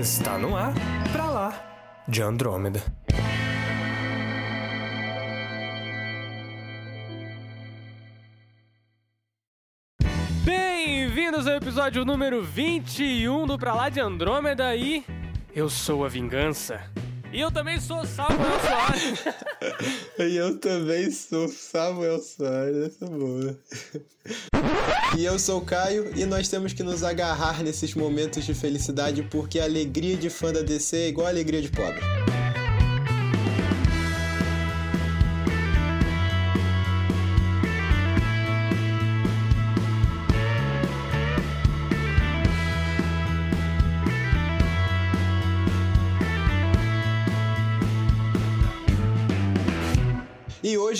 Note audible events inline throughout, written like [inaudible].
Está no ar, pra lá, de Andrômeda. Bem-vindos ao episódio número 21 do Pra Lá de Andrômeda e eu sou a vingança. E eu também sou Samuel Soares. [laughs] e eu também sou Samuel Soares, essa boa. [laughs] e eu sou Caio e nós temos que nos agarrar nesses momentos de felicidade porque a alegria de fã da DC é igual a alegria de pobre.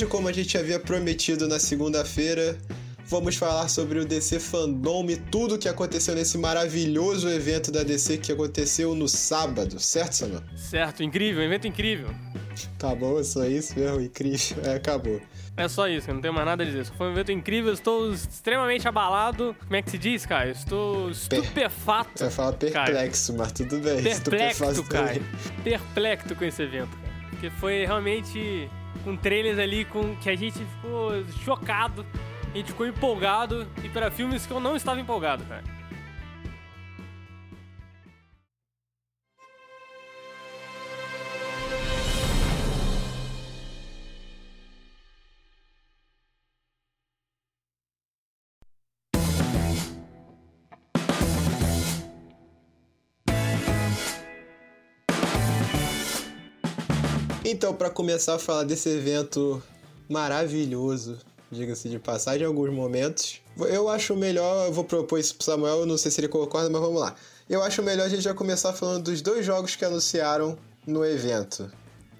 Hoje, como a gente havia prometido na segunda-feira, vamos falar sobre o DC Fandom e tudo que aconteceu nesse maravilhoso evento da DC que aconteceu no sábado, certo, Samuel? Certo, incrível, evento incrível. Tá bom, é só isso mesmo, incrível. É, acabou. É só isso, eu não tenho mais nada a dizer. Foi um evento incrível, estou extremamente abalado. Como é que se diz, Caio? Estou estupefato. Você fala perplexo, Caio. mas tudo bem. Perplexo, Caio. Perplexo com esse evento, cara. Porque foi realmente com trailers ali com que a gente ficou chocado, a gente ficou empolgado e para filmes que eu não estava empolgado, cara. Então, para começar a falar desse evento maravilhoso, diga-se de passagem, em alguns momentos, eu acho melhor, eu vou propor isso pro Samuel, não sei se ele concorda, mas vamos lá. Eu acho melhor a gente já começar falando dos dois jogos que anunciaram no evento.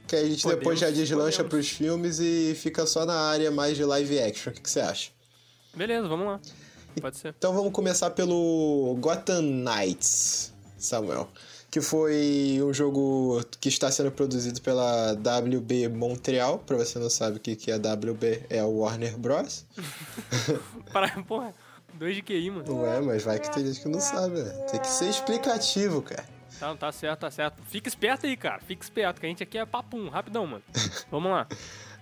Que a gente podemos, depois já deslancha para os filmes e fica só na área mais de live action. O que, que você acha? Beleza, vamos lá. Pode ser. Então vamos começar pelo Gotham Knights, Samuel que foi um jogo que está sendo produzido pela WB Montreal. Pra você não sabe o que é a WB, é o Warner Bros. [laughs] Para, porra, dois de QI, mano. Não é, mas vai que tem gente que não sabe, né? Tem que ser explicativo, cara. Tá, tá certo, tá certo. Fica esperto aí, cara. Fica esperto, que a gente aqui é papum, rapidão, mano. [laughs] Vamos lá.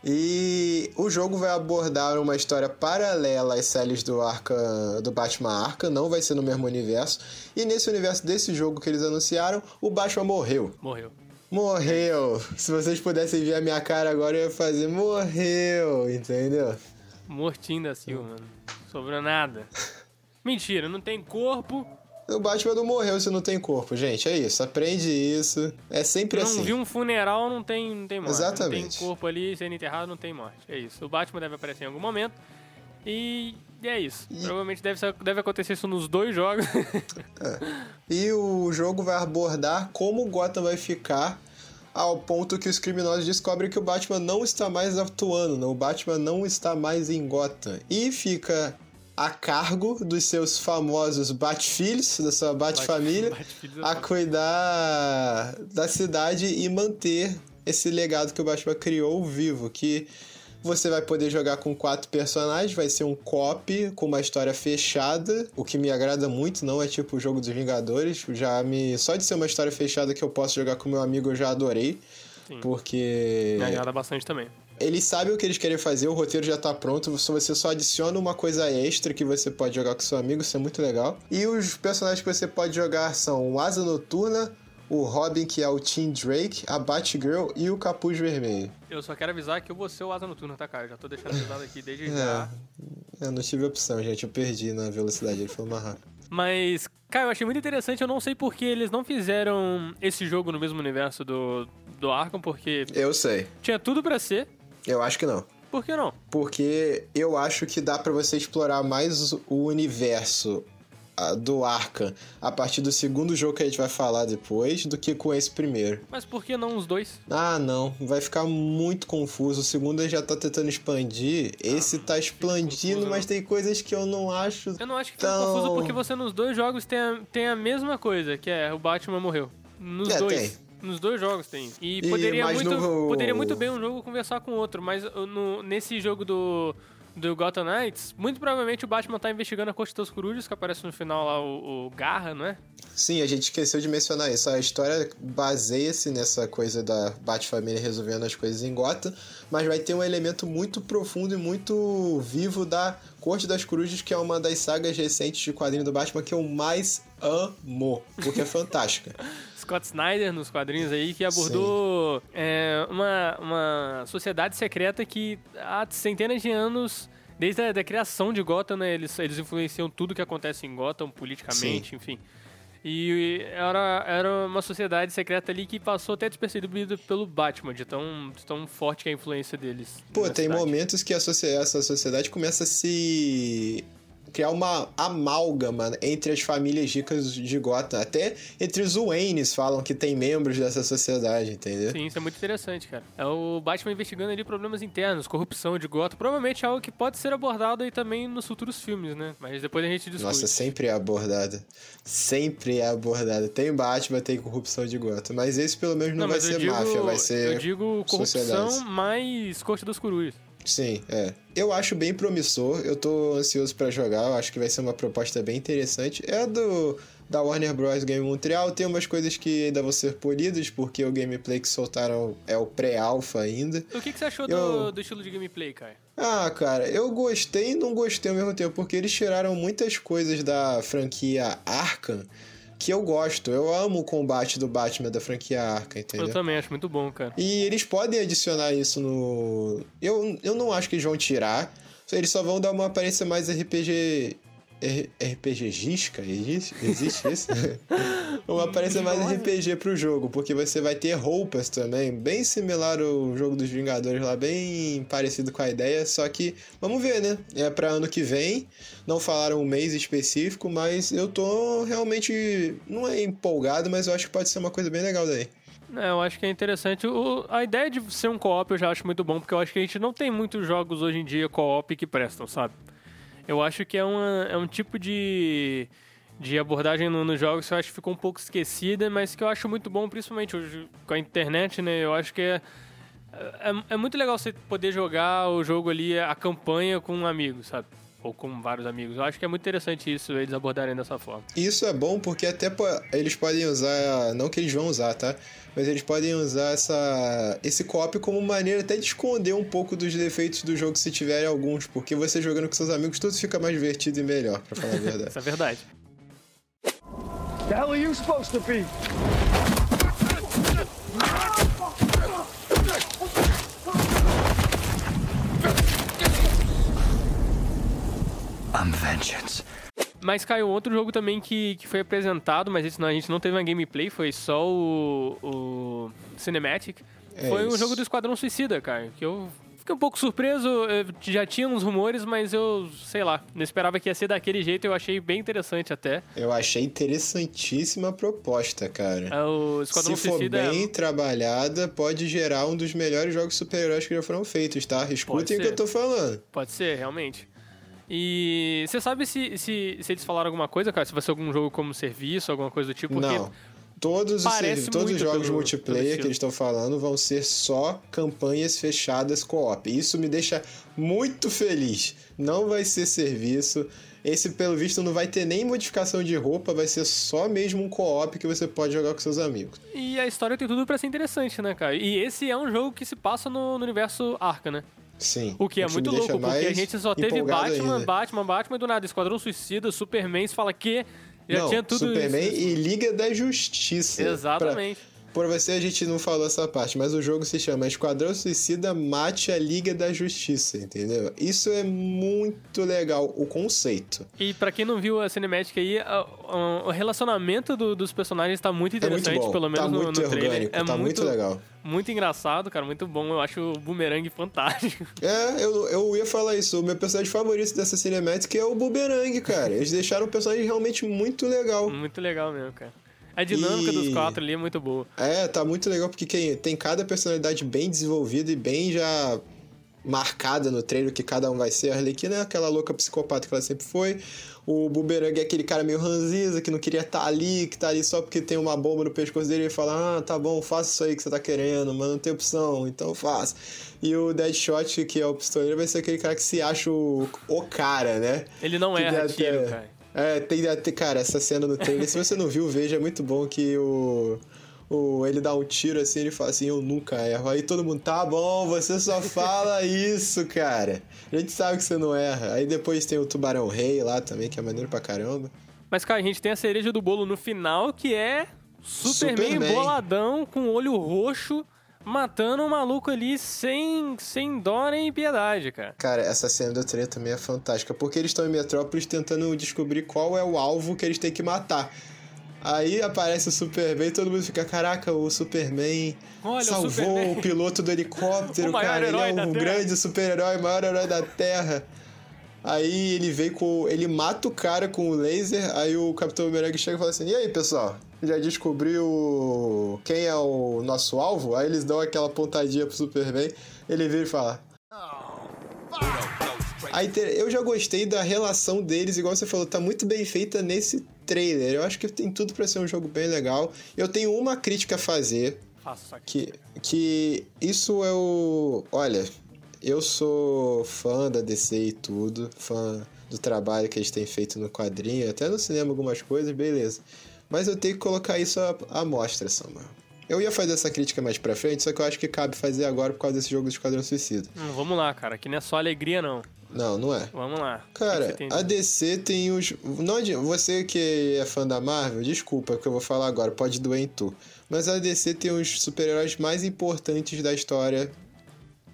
E o jogo vai abordar uma história paralela às séries do Arca, do Batman Arca, não vai ser no mesmo universo. E nesse universo desse jogo que eles anunciaram, o Batman morreu. Morreu. Morreu. Se vocês pudessem ver a minha cara agora, eu ia fazer morreu, entendeu? Mortinho da Silva, mano. Sobrou nada. Mentira, não tem corpo, o Batman não morreu se não tem corpo, gente. É isso. Aprende isso. É sempre não assim. Não viu um funeral, não tem, não tem morte. Exatamente. Não tem corpo ali sendo enterrado, não tem morte. É isso. O Batman deve aparecer em algum momento. E é isso. E... Provavelmente deve, deve acontecer isso nos dois jogos. [laughs] é. E o jogo vai abordar como o Gotham vai ficar ao ponto que os criminosos descobrem que o Batman não está mais atuando, não. o Batman não está mais em Gotham. E fica a cargo dos seus famosos Bat-filhos, da sua Bat-família, a cuidar da cidade e manter esse legado que o Batman criou vivo, que você vai poder jogar com quatro personagens, vai ser um cop com uma história fechada, o que me agrada muito, não é tipo o jogo dos Vingadores, já me só de ser uma história fechada que eu posso jogar com meu amigo eu já adorei, Sim. porque me agrada bastante também. Eles sabem o que eles querem fazer, o roteiro já tá pronto, você só adiciona uma coisa extra que você pode jogar com seu amigo, isso é muito legal. E os personagens que você pode jogar são o Asa Noturna, o Robin, que é o Tim Drake, a Batgirl e o Capuz Vermelho. Eu só quero avisar que eu vou ser o Asa Noturna, tá, cara? Eu já tô deixando avisado aqui desde [laughs] é, já. Eu não tive opção, gente. Eu perdi na velocidade, ele foi mais [laughs] rápido. Mas, cara, eu achei muito interessante. Eu não sei porque eles não fizeram esse jogo no mesmo universo do, do Arkham, porque. Eu sei. Tinha tudo para ser. Eu acho que não. Por que não? Porque eu acho que dá para você explorar mais o universo do Arkham a partir do segundo jogo que a gente vai falar depois do que com esse primeiro. Mas por que não os dois? Ah, não. Vai ficar muito confuso. O segundo já tá tentando expandir. Ah, esse tá expandindo, mas tem coisas que eu não acho. Eu não acho que tão... confuso porque você nos dois jogos tem a, tem a mesma coisa, que é o Batman morreu. Nos é, dois. Tem. Nos dois jogos tem. E, e poderia, muito, no... poderia muito bem um jogo conversar com o outro, mas no, nesse jogo do, do Gotham Knights, muito provavelmente o Batman tá investigando a Corte das Corujas, que aparece no final lá o, o Garra, não é? Sim, a gente esqueceu de mencionar isso. A história baseia-se nessa coisa da Bat-Família resolvendo as coisas em Gotham, mas vai ter um elemento muito profundo e muito vivo da Corte das Corujas, que é uma das sagas recentes de quadrinho do Batman que eu mais amo, porque é fantástica. [laughs] Scott Snyder nos quadrinhos aí, que abordou é, uma, uma sociedade secreta que há centenas de anos desde a da criação de Gotham, né, eles, eles influenciam tudo que acontece em Gotham, politicamente, Sim. enfim. E era, era uma sociedade secreta ali que passou até despercebida pelo Batman, de tão, de tão forte que é a influência deles. Pô, tem cidade. momentos que a essa sociedade começa a se criar uma amálgama entre as famílias ricas de Gotham. Até entre os Waynes falam que tem membros dessa sociedade, entendeu? Sim, isso é muito interessante, cara. É o Batman investigando ali problemas internos, corrupção de Gotham. Provavelmente é algo que pode ser abordado aí também nos futuros filmes, né? Mas depois a gente discute. Nossa, sempre é abordado. Sempre é abordado. Tem Batman, tem corrupção de Gotham. Mas esse pelo menos não, não vai ser digo, máfia, vai ser. Eu digo corrupção mais Corte das Corujas. Sim, é. Eu acho bem promissor, eu tô ansioso para jogar, eu acho que vai ser uma proposta bem interessante. É do da Warner Bros. Game Montreal, tem umas coisas que ainda vão ser polidas, porque o gameplay que soltaram é o pré-alpha ainda. O que, que você achou eu... do, do estilo de gameplay, cara? Ah, cara, eu gostei e não gostei ao mesmo tempo, porque eles tiraram muitas coisas da franquia Arkham que eu gosto. Eu amo o combate do Batman da franquia Arca, entendeu? Eu também acho muito bom, cara. E eles podem adicionar isso no. Eu, eu não acho que eles vão tirar. Eles só vão dar uma aparência mais RPG RPG Gisca? Existe, existe isso? [laughs] Uma aparência mais RPG pro jogo, porque você vai ter roupas também, bem similar ao jogo dos Vingadores lá, bem parecido com a ideia, só que vamos ver, né? É para ano que vem, não falaram um mês específico, mas eu tô realmente, não é empolgado, mas eu acho que pode ser uma coisa bem legal daí. É, eu acho que é interessante. O, a ideia de ser um co-op eu já acho muito bom, porque eu acho que a gente não tem muitos jogos hoje em dia co-op que prestam, sabe? Eu acho que é, uma, é um tipo de, de abordagem nos no jogos que eu acho que ficou um pouco esquecida, mas que eu acho muito bom, principalmente hoje com a internet, né? Eu acho que é, é, é muito legal você poder jogar o jogo ali, a campanha com um amigo, sabe? ou com vários amigos. Eu acho que é muito interessante isso, eles abordarem dessa forma. Isso é bom porque até eles podem usar, não que eles vão usar, tá? Mas eles podem usar essa, esse co-op como maneira até de esconder um pouco dos defeitos do jogo se tiverem alguns, porque você jogando com seus amigos tudo fica mais divertido e melhor, pra falar a verdade. [laughs] isso é verdade. The hell are you supposed to be? I'm vengeance. Mas caiu outro jogo também que, que foi apresentado, mas esse não, a gente não teve uma gameplay, foi só o, o Cinematic. É foi isso. um jogo do Esquadrão Suicida, cara, que eu fiquei um pouco surpreso, já tinha uns rumores, mas eu, sei lá, não esperava que ia ser daquele jeito, eu achei bem interessante até. Eu achei interessantíssima a proposta, cara. É, o Esquadrão Se for bem trabalhada, pode gerar um dos melhores jogos super-heróis que já foram feitos, tá? Escutem o que eu tô falando. Pode ser, realmente. E você sabe se, se, se, eles falaram alguma coisa, cara? Se vai ser algum jogo como serviço, alguma coisa do tipo? Não. Todos os, todos os jogos pelo, multiplayer pelo que eles estão falando vão ser só campanhas fechadas co-op. Isso me deixa muito feliz. Não vai ser serviço. Esse, pelo visto, não vai ter nem modificação de roupa, vai ser só mesmo um co-op que você pode jogar com seus amigos. E a história tem tudo para ser interessante, né, cara? E esse é um jogo que se passa no, no universo Arca, né? Sim. O que é muito louco, porque a gente só teve Batman, ainda. Batman, Batman e do nada. Esquadrão Suicida, Superman, você fala que já não, tinha tudo Superman isso. e Liga da Justiça. Exatamente. Por você a gente não falou essa parte, mas o jogo se chama Esquadrão Suicida Mate a Liga da Justiça, entendeu? Isso é muito legal, o conceito. E para quem não viu a cinemática aí, o relacionamento do, dos personagens tá muito interessante, é muito pelo menos tá no, no trailer. É tá muito, muito legal. Muito engraçado, cara, muito bom. Eu acho o Boomerang fantástico. [laughs] É, eu, eu ia falar isso. O meu personagem favorito dessa cinemática é o Boomerang, cara. Eles deixaram o personagem realmente muito legal. Muito legal mesmo, cara. A dinâmica e... dos quatro ali é muito boa. É, tá muito legal porque tem cada personalidade bem desenvolvida e bem já marcada no trailer que cada um vai ser. A Arlequina é aquela louca psicopata que ela sempre foi. O Boomerang é aquele cara meio ranziza que não queria estar tá ali, que tá ali só porque tem uma bomba no pescoço dele e fala: Ah, tá bom, faça isso aí que você tá querendo, mas não tem opção, então faça. E o Deadshot, que é o pistoleiro, vai ser aquele cara que se acha o, o cara, né? Ele não que é tiro, cara. É, tem, cara, essa cena no trailer, se você não viu, veja, é muito bom que o o, ele dá um tiro assim, ele fala assim, eu nunca erro. Aí todo mundo, tá bom, você só fala isso, cara. A gente sabe que você não erra. Aí depois tem o Tubarão Rei lá também, que é maneiro pra caramba. Mas, cara, a gente tem a cereja do bolo no final, que é Superman, Superman. boladão, com olho roxo, matando um maluco ali sem, sem dó nem piedade, cara. Cara, essa cena do trem também é fantástica, porque eles estão em Metrópolis tentando descobrir qual é o alvo que eles têm que matar. Aí aparece o Superman e todo mundo fica, caraca, o Superman Olha, salvou o, Superman. o, [laughs] piloto do helicóptero, [laughs] cara. Ele é um grande super-herói, maior herói da Terra. Aí ele vem com. Ele mata o cara com o laser. Aí o Capitão Boomerang chega e fala assim: E aí, pessoal? Já descobriu quem é o nosso alvo? Aí eles dão aquela pontadinha pro Superman. Ele vira e fala: Aí eu já gostei da relação deles, igual você falou, tá muito bem feita nesse trailer. Eu acho que tem tudo para ser um jogo bem legal. Eu tenho uma crítica a fazer. Que, que isso é o. Olha, eu sou fã da DC e tudo, fã do trabalho que eles têm feito no quadrinho, até no cinema algumas coisas, beleza. Mas eu tenho que colocar isso à, à mostra, Samuel. Eu ia fazer essa crítica mais pra frente, só que eu acho que cabe fazer agora por causa desse jogo do Esquadrão Suicida. Hum, vamos lá, cara, que não é só alegria, não. Não, não é. Vamos lá. Cara, a DC tem os. Não Você que é fã da Marvel, desculpa o que eu vou falar agora, pode doer em tu. Mas a DC tem os super-heróis mais importantes da história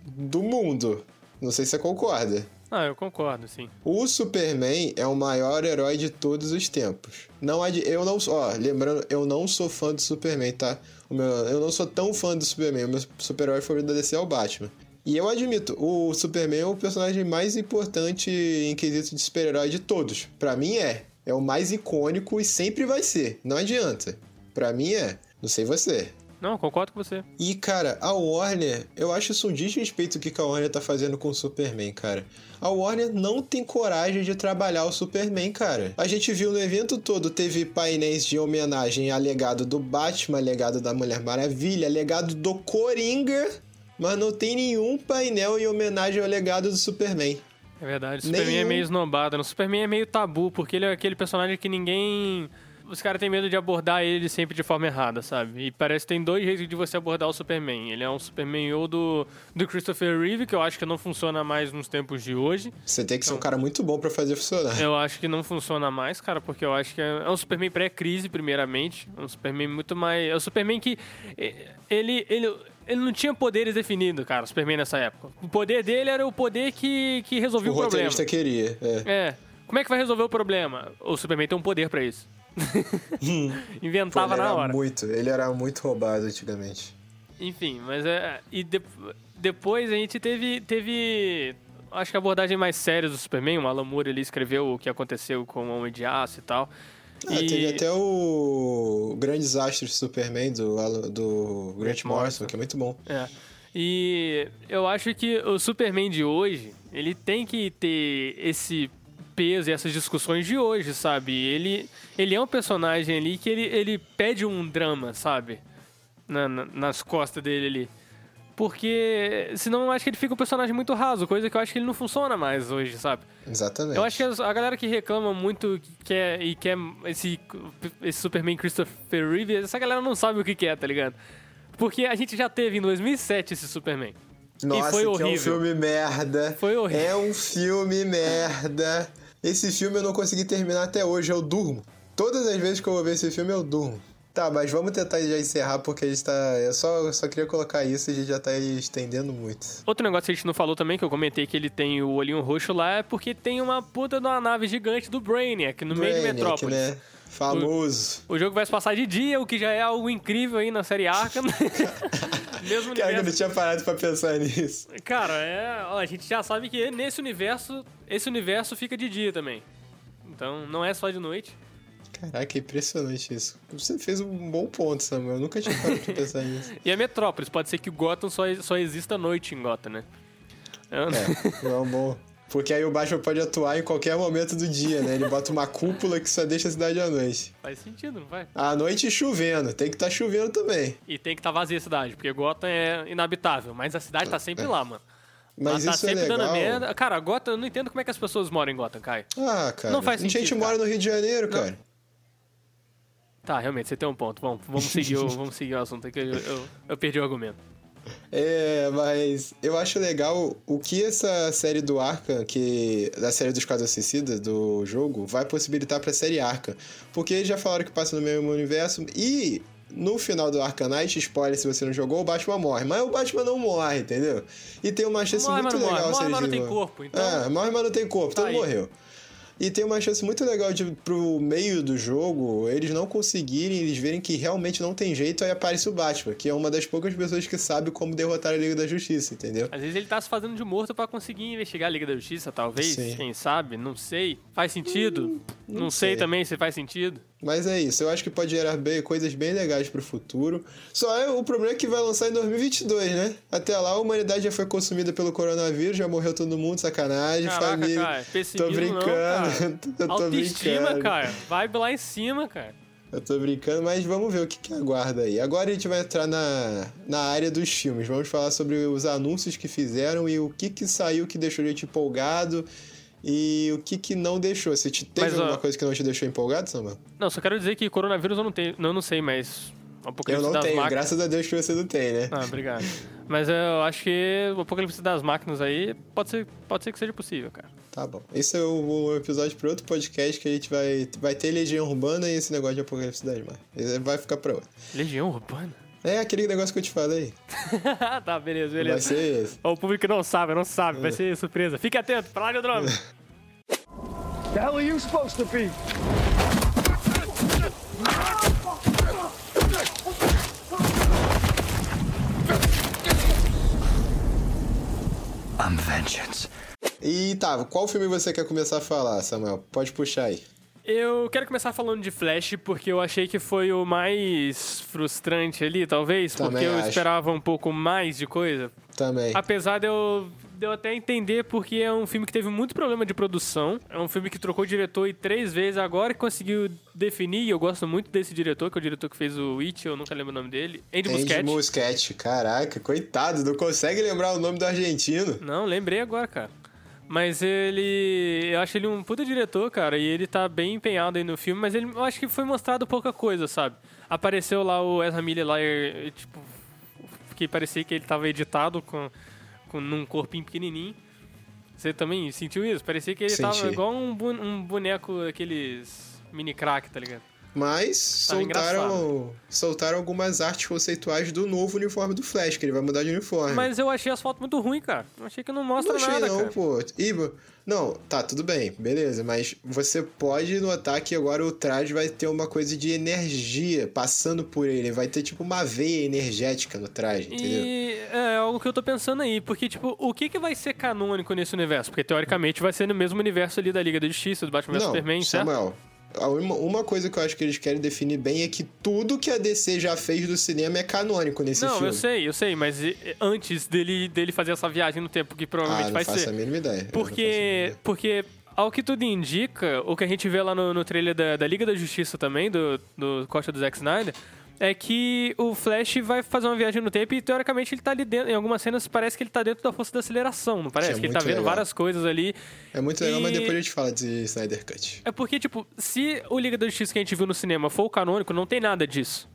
do mundo. Não sei se você concorda. Ah, eu concordo, sim. O Superman é o maior herói de todos os tempos. Não eu não, ó, lembrando, eu não sou fã do Superman, tá? Meu, eu não sou tão fã do Superman. O meu super-herói favorito da DC é o Batman. E eu admito, o Superman é o personagem mais importante em quesito de super-herói de todos. Para mim é. É o mais icônico e sempre vai ser. Não adianta. Para mim é. Não sei você. Não, concordo com você. E, cara, a Warner, eu acho isso um desrespeito que a Warner tá fazendo com o Superman, cara. A Warner não tem coragem de trabalhar o Superman, cara. A gente viu no evento todo, teve painéis de homenagem a legado do Batman, legado da Mulher Maravilha, legado do Coringa mas não tem nenhum painel em homenagem ao legado do Superman. É verdade, o Superman é nenhum... é meio esnobado. O Superman é meio tabu, porque ele é aquele personagem que ninguém. Os caras têm medo de abordar ele sempre de forma errada, sabe? E parece que tem dois jeitos de você abordar o Superman. Ele é um Superman ou do, do Christopher Reeve, que eu acho que não funciona mais nos tempos de hoje. Você tem que ser um cara muito bom para fazer funcionar. Eu acho que não funciona mais, cara, porque eu acho que é, é um Superman pré-crise, primeiramente. É um Superman muito mais. É um Superman que. Ele. ele ele não tinha poderes definidos, cara, o Superman nessa época. O poder dele era o poder que, que resolvia o, o problema. O roteirista queria, é. É. Como é que vai resolver o problema? O Superman tem um poder para isso. [laughs] Inventava Pô, na hora. Muito, ele era muito roubado antigamente. Enfim, mas é. E de, depois a gente teve. teve acho que a abordagem mais séria do Superman. O Alan Moore ele escreveu o que aconteceu com o Homem de Aço e tal. Ah, e... teve até o Grande Desastre Superman do, do Grant Morrison, que é muito bom. É. E eu acho que o Superman de hoje, ele tem que ter esse peso e essas discussões de hoje, sabe? Ele, ele é um personagem ali que ele, ele pede um drama, sabe? Na, na, nas costas dele ali. Porque senão eu acho que ele fica um personagem muito raso, coisa que eu acho que ele não funciona mais hoje, sabe? Exatamente. Eu acho que a galera que reclama muito que quer, e quer esse, esse Superman Christopher Reeve, essa galera não sabe o que, que é, tá ligado? Porque a gente já teve em 2007 esse Superman. Nossa, e foi horrível. é um filme merda. Foi horrível. É um filme merda. Esse filme eu não consegui terminar até hoje, eu durmo. Todas as vezes que eu vou ver esse filme, eu durmo. Tá, mas vamos tentar já encerrar porque a gente tá. Eu só, eu só queria colocar isso e a gente já tá estendendo muito. Outro negócio que a gente não falou também, que eu comentei que ele tem o olhinho roxo lá, é porque tem uma puta de uma nave gigante do Brainiac no Brainiac, meio de Metrópolis. Né? Famoso. O, o, jogo vai se passar de dia, o que já é algo incrível aí na série Arkham. [laughs] Mesmo Cara, universo. eu não tinha parado pra pensar nisso. Cara, é, ó, a gente já sabe que nesse universo, esse universo fica de dia também. Então não é só de noite. Caraca, é impressionante isso. Você fez um bom ponto, Samuel. Eu nunca tinha parado de pensar [laughs] nisso. e a Metrópolis, pode ser que o Gotham só, só exista à noite em Gotham, né? É, não é um bom. Porque aí o Batman pode atuar em qualquer momento do dia, né? Ele bota uma cúpula que só deixa a cidade à noite. Faz sentido, não vai? À noite chovendo. Tem que estar tá chovendo também. E tem que estar tá vazia a cidade, porque Gotham é inabitável. Mas a cidade tá sempre é. lá, mano. Mas Ela tá isso é sempre legal. dando merda. Cara, Gotham, eu não entendo como é que as pessoas moram em Gotham, Kai. Ah, cara. Não faz A gente sentido, mora cara. no Rio de Janeiro, cara. Tá, realmente, você tem um ponto. Vamos, vamos, seguir, o, vamos seguir o assunto aqui. Eu, eu, eu perdi o argumento. É, mas eu acho legal o que essa série do Arkham, que da série dos Quadros Suicidas do jogo, vai possibilitar pra série Arkham. Porque eles já falaram que passa no mesmo universo e no final do Knight, spoiler se você não jogou, o Batman morre. Mas o Batman não morre, entendeu? E tem uma chance Morre, muito legal morre. Morre, mas não tem corpo, então- É, morre, mas não tem corpo, Tá todo aí. morreu. E tem uma chance muito legal de pro meio do jogo eles não conseguirem, eles verem que realmente não tem jeito, aí aparece o Batman, que é uma das poucas pessoas que sabe como derrotar a Liga da Justiça, entendeu? Às vezes ele tá se fazendo de morto pra conseguir investigar a Liga da Justiça, talvez. Sim. Quem sabe? Não sei. Faz sentido? não não sei. sei. também se faz sentido. Mas é isso, eu acho que pode gerar bem, coisas bem legais pro futuro. Só é o problema é que vai lançar em 2022, né? Até lá a humanidade já foi consumida pelo coronavírus, já morreu todo mundo, sacanagem, Caraca, família. cara, tô pessimismo brincando, não, cara. eu [laughs] tô Autoestima, brincando. cara. Vibe lá em cima, cara. Eu tô brincando, mas vamos ver o que, que aguarda aí. Agora a gente vai entrar na, na área dos filmes. Vamos falar sobre os anúncios que fizeram e o que, que saiu que deixou a gente empolgado e o que, que não deixou. Se te, teve Mas, ó, alguma coisa que não te deixou empolgado, Samuel? Não, só quero dizer que coronavírus eu não tenho. Não, não sei, mas. Eu Apocalipse não das tenho, máquinas. graças a Deus que você não tem, né? Ah, obrigado. Mas eu acho que o Apocalipse das Máquinas aí pode ser, pode ser que seja possível, cara. Tá bom. Esse é o, o episódio para outro podcast que a gente vai, vai ter Legião Urbana e esse negócio de Apocalipse das. Esse Vai ficar pra outro. Legião Urbana? É aquele negócio que eu te falei. [laughs] tá, beleza, Vai beleza. ser esse. Ó, O público não sabe, não sabe, vai ser surpresa. Fique atento, pra lá de drone. [laughs] The hell are you supposed to be? I'm vengeance. E tá, qual filme você quer começar a falar, Samuel? Pode puxar aí. Eu quero começar falando de Flash, porque eu achei que foi o mais frustrante ali, talvez, Também porque eu acho. esperava um pouco mais de coisa. Também. Apesar de eu, de eu até entender, porque é um filme que teve muito problema de produção. É um filme que trocou diretor e três vezes, agora que conseguiu definir, e eu gosto muito desse diretor, que é o diretor que fez o It, eu nunca lembro o nome dele. Andy Andy Muschietti. Muschietti. Caraca, coitado, não consegue lembrar o nome do argentino. Não, lembrei agora, cara. Mas ele. Eu acho ele um puta diretor, cara, e ele tá bem empenhado aí no filme, mas ele, eu acho que foi mostrado pouca coisa, sabe? Apareceu lá o Ezra Miller lá, e, tipo. Que parecia que ele tava editado com, com num corpinho pequenininho. Você também sentiu isso? Parecia que ele tava Senti. igual um, um boneco aqueles mini crack, tá ligado? Mas Tava soltaram, soltaram algumas artes conceituais do novo uniforme do Flash, que ele vai mudar de uniforme. Mas eu achei as fotos muito ruins, cara. Eu achei que não mostra não achei nada, não, cara. pô. Iba, não, tá, tudo bem, beleza, mas você pode notar que agora o traje vai ter uma coisa de energia passando por ele, vai ter tipo uma veia energética no traje, entendeu? E é algo que eu tô pensando aí, porque, tipo, o que que vai ser canônico nesse universo? Porque, teoricamente, vai ser no mesmo universo ali da Liga da Justiça, do Batman Não, Superman, certo? Samuel, a uma, coisa que eu acho que eles querem definir bem é que tudo que a DC já fez do cinema é canônico nesse Não, filme. eu sei, eu sei, mas antes dele, dele fazer essa viagem no tempo, que Ah, provavelmente não vai ser. não faço a mínima Porque, ideia. porque, ao que tudo indica, o que a gente vê lá no, no trailer da, da Liga da Justiça também, do, do Costa do Zack Snyder, é que o Flash vai fazer uma viagem no tempo e, teoricamente, ele tá ali dentro. Em algumas cenas parece que ele tá dentro da força da aceleração, não parece? é que ele tá vendo legal. várias coisas ali. É muito legal, mas E- depois a gente fala de Snyder Cut. É porque, tipo, se o Liga da Justiça que a gente viu no cinema for o canônico, não tem nada disso.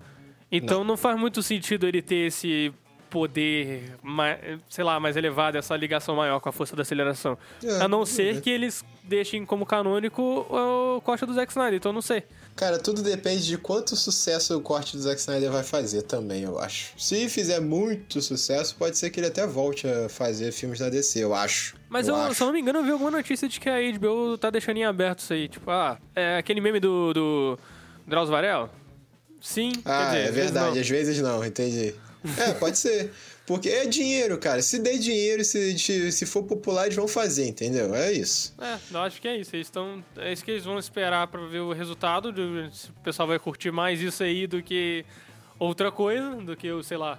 Então não, faz muito sentido ele ter esse poder, mais, sei lá, mais elevado, essa ligação maior com a força da aceleração. É, a não ser bem. que eles deixem como canônico o Costa do Zack Snyder, então não sei. Cara, tudo depende de quanto sucesso o corte do Zack Snyder vai fazer também, eu acho. Se fizer muito sucesso, pode ser que ele até volte a fazer filmes da DC, eu acho. Mas eu eu, se eu não me engano, eu vi alguma notícia de que a HBO tá deixando em aberto isso aí. Tipo, ah, é aquele meme do, do Drauzio Varela? Sim, Ah, quer dizer, é às vezes verdade, não. às vezes não, entendi. É, pode ser. Porque é dinheiro, cara. Se der dinheiro, se, se for popular, eles vão fazer, entendeu? É isso. É, eu acho que é isso. Eles estão. É isso que eles vão esperar pra ver o resultado. De, se o pessoal vai curtir mais isso aí do que outra coisa, do que o, sei lá.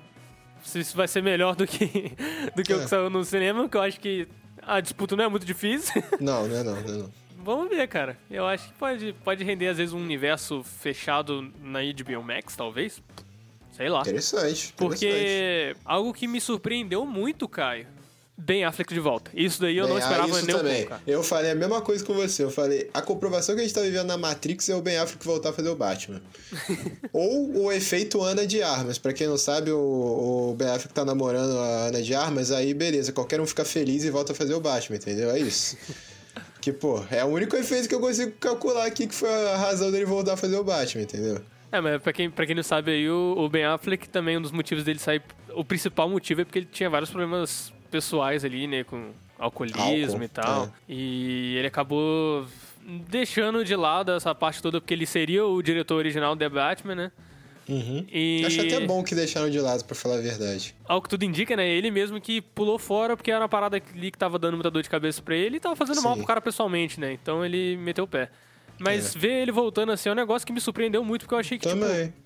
Se isso vai ser melhor do que, [laughs] do que o É. que saiu no cinema, que eu acho que a disputa não é muito difícil. [laughs] Não, não é não, não é não. Vamos ver, cara. Eu acho que pode, pode render, às vezes, um universo fechado na HBO Max, talvez. Sei lá. Interessante. interessante. Porque algo que me surpreendeu muito, Caio, Ben Affleck de volta. Isso daí eu ben, não esperava ah, nem também. um pouco, Eu falei a mesma coisa com você. Eu falei, a comprovação que a gente tá vivendo na Matrix é o Ben Affleck voltar a fazer o Batman. [laughs] Ou o efeito Ana de Armas. Pra quem não sabe, o, o Ben Affleck tá namorando a Ana de Armas, aí beleza, qualquer um fica feliz e volta a fazer o Batman, entendeu? É isso. [laughs] que, pô, é o único efeito que eu consigo calcular aqui que foi a razão dele voltar a fazer o Batman, entendeu? É, mas pra quem, pra quem não sabe aí, o, o Ben Affleck também, um dos motivos dele sair. O principal motivo é porque ele tinha vários problemas pessoais ali, né? Com alcoolismo Álcool, e tal. É. E ele acabou deixando de lado essa parte toda, porque ele seria o diretor original do The Batman, né? Uhum. E... Acho até bom que deixaram de lado, pra falar a verdade. Ao que tudo indica, né? Ele mesmo que pulou fora porque era uma parada ali que tava dando muita dor de cabeça pra ele e tava fazendo Sim. mal pro cara pessoalmente, né? Então ele meteu o pé. Mas é. ver ele voltando assim é um negócio que me surpreendeu muito, porque eu achei que, tipo, Também. tipo,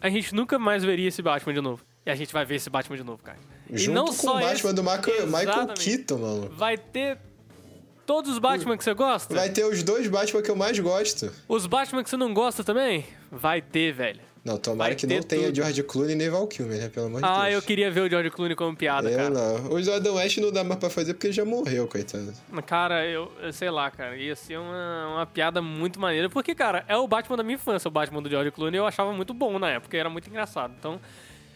a gente nunca mais veria esse Batman de novo. E a gente vai ver esse Batman de novo, cara. Junto e não com só o Batman esse, do Michael, Michael Keaton, mano. Vai ter todos os Batman que você gosta? Vai ter os dois Batman que eu mais gosto. Os Batman que você não gosta também? Vai ter, velho. Não, tomara que não tenha tudo. George Clooney nem Val Kilmer, né? Pelo amor de ah, Deus. Ah, eu queria ver o George Clooney como piada, eu cara. não. O Jordan West não dá mais pra fazer porque ele já morreu, coitado. Cara, eu, eu sei lá, cara. Ia ser uma, uma piada muito maneira. Porque, cara, é o Batman da minha infância, o Batman do George Clooney. Eu achava muito bom na época, era muito engraçado. Então,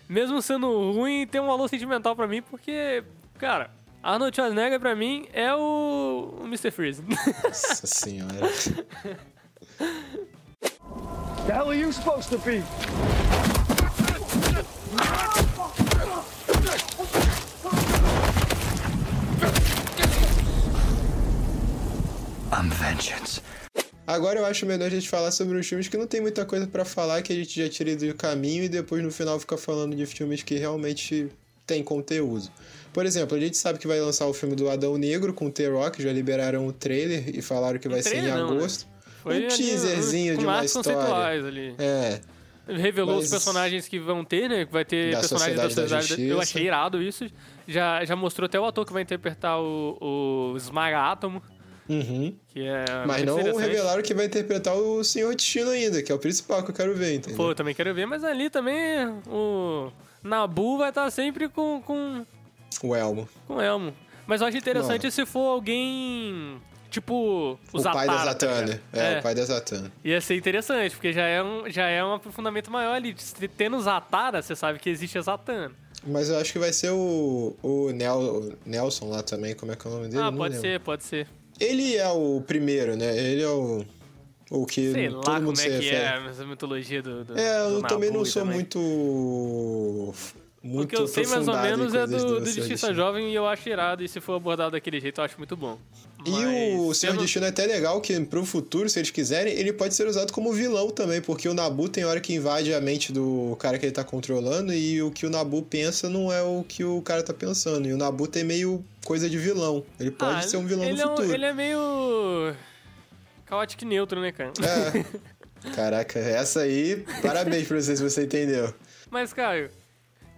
mesmo sendo ruim, tem um valor sentimental pra mim, porque, cara, Arnold Schwarzenegger pra mim é o, o Mr. Freeze. Nossa [laughs] senhora. The hell are you supposed to be? I'm vengeance. Agora eu acho melhor a gente falar sobre os filmes que não tem muita coisa para falar, que a gente já tira do caminho e depois no final fica falando de filmes que realmente tem conteúdo. Por exemplo, a gente sabe que vai lançar o filme do Adão Negro com o T-Rock, já liberaram o trailer e falaram que vai ser em não, né? Foi um teaserzinho de uma história. Ali. É. Revelou Mas... os personagens que vão ter, né? Vai ter da personagens da Sociedade. Da eu achei irado isso. Já, já mostrou até o ator que vai interpretar o, o Esmaga Átomo. Uhum. É mas não revelaram que vai interpretar o Senhor Destino ainda, que é o principal que eu quero ver, entendeu? Pô, eu também quero ver, mas ali também o Nabu vai estar sempre com. com... O Elmo. Com o Elmo. Mas eu acho interessante não. se for alguém. Tipo, o pai da Zatanna. Tá é, é, o pai da Zatanna. Ia ser interessante, porque já é um, já é um aprofundamento maior ali. Tendo Zatara, você sabe que existe a Zatanna. Mas eu acho que vai ser o, o Nel, Nelson lá também, como é que é o nome dele? Ah, pode lembro. ser, pode ser. Ele é o primeiro, né? Ele é o. O que Sei todo lá mundo como é que é a mitologia do, do É, eu do também não sou também. muito. Muito o que eu sei mais ou menos é do, do Justiça Jovem e eu acho irado. E se for abordado daquele jeito, eu acho muito bom. E o Senhor Destino é até legal que pro futuro, se eles quiserem, ele pode ser usado como vilão também, porque o Nabu tem hora que invade a mente do cara que ele tá controlando e o que o Nabu pensa não é o que o cara tá pensando. E o Nabu tem meio coisa de vilão. Ele pode ah, ser um vilão no é futuro. Um, ele é meio. caótico neutro, né, cara? É. [laughs] Caraca, essa aí, parabéns pra você se você entendeu. Mas, Caio,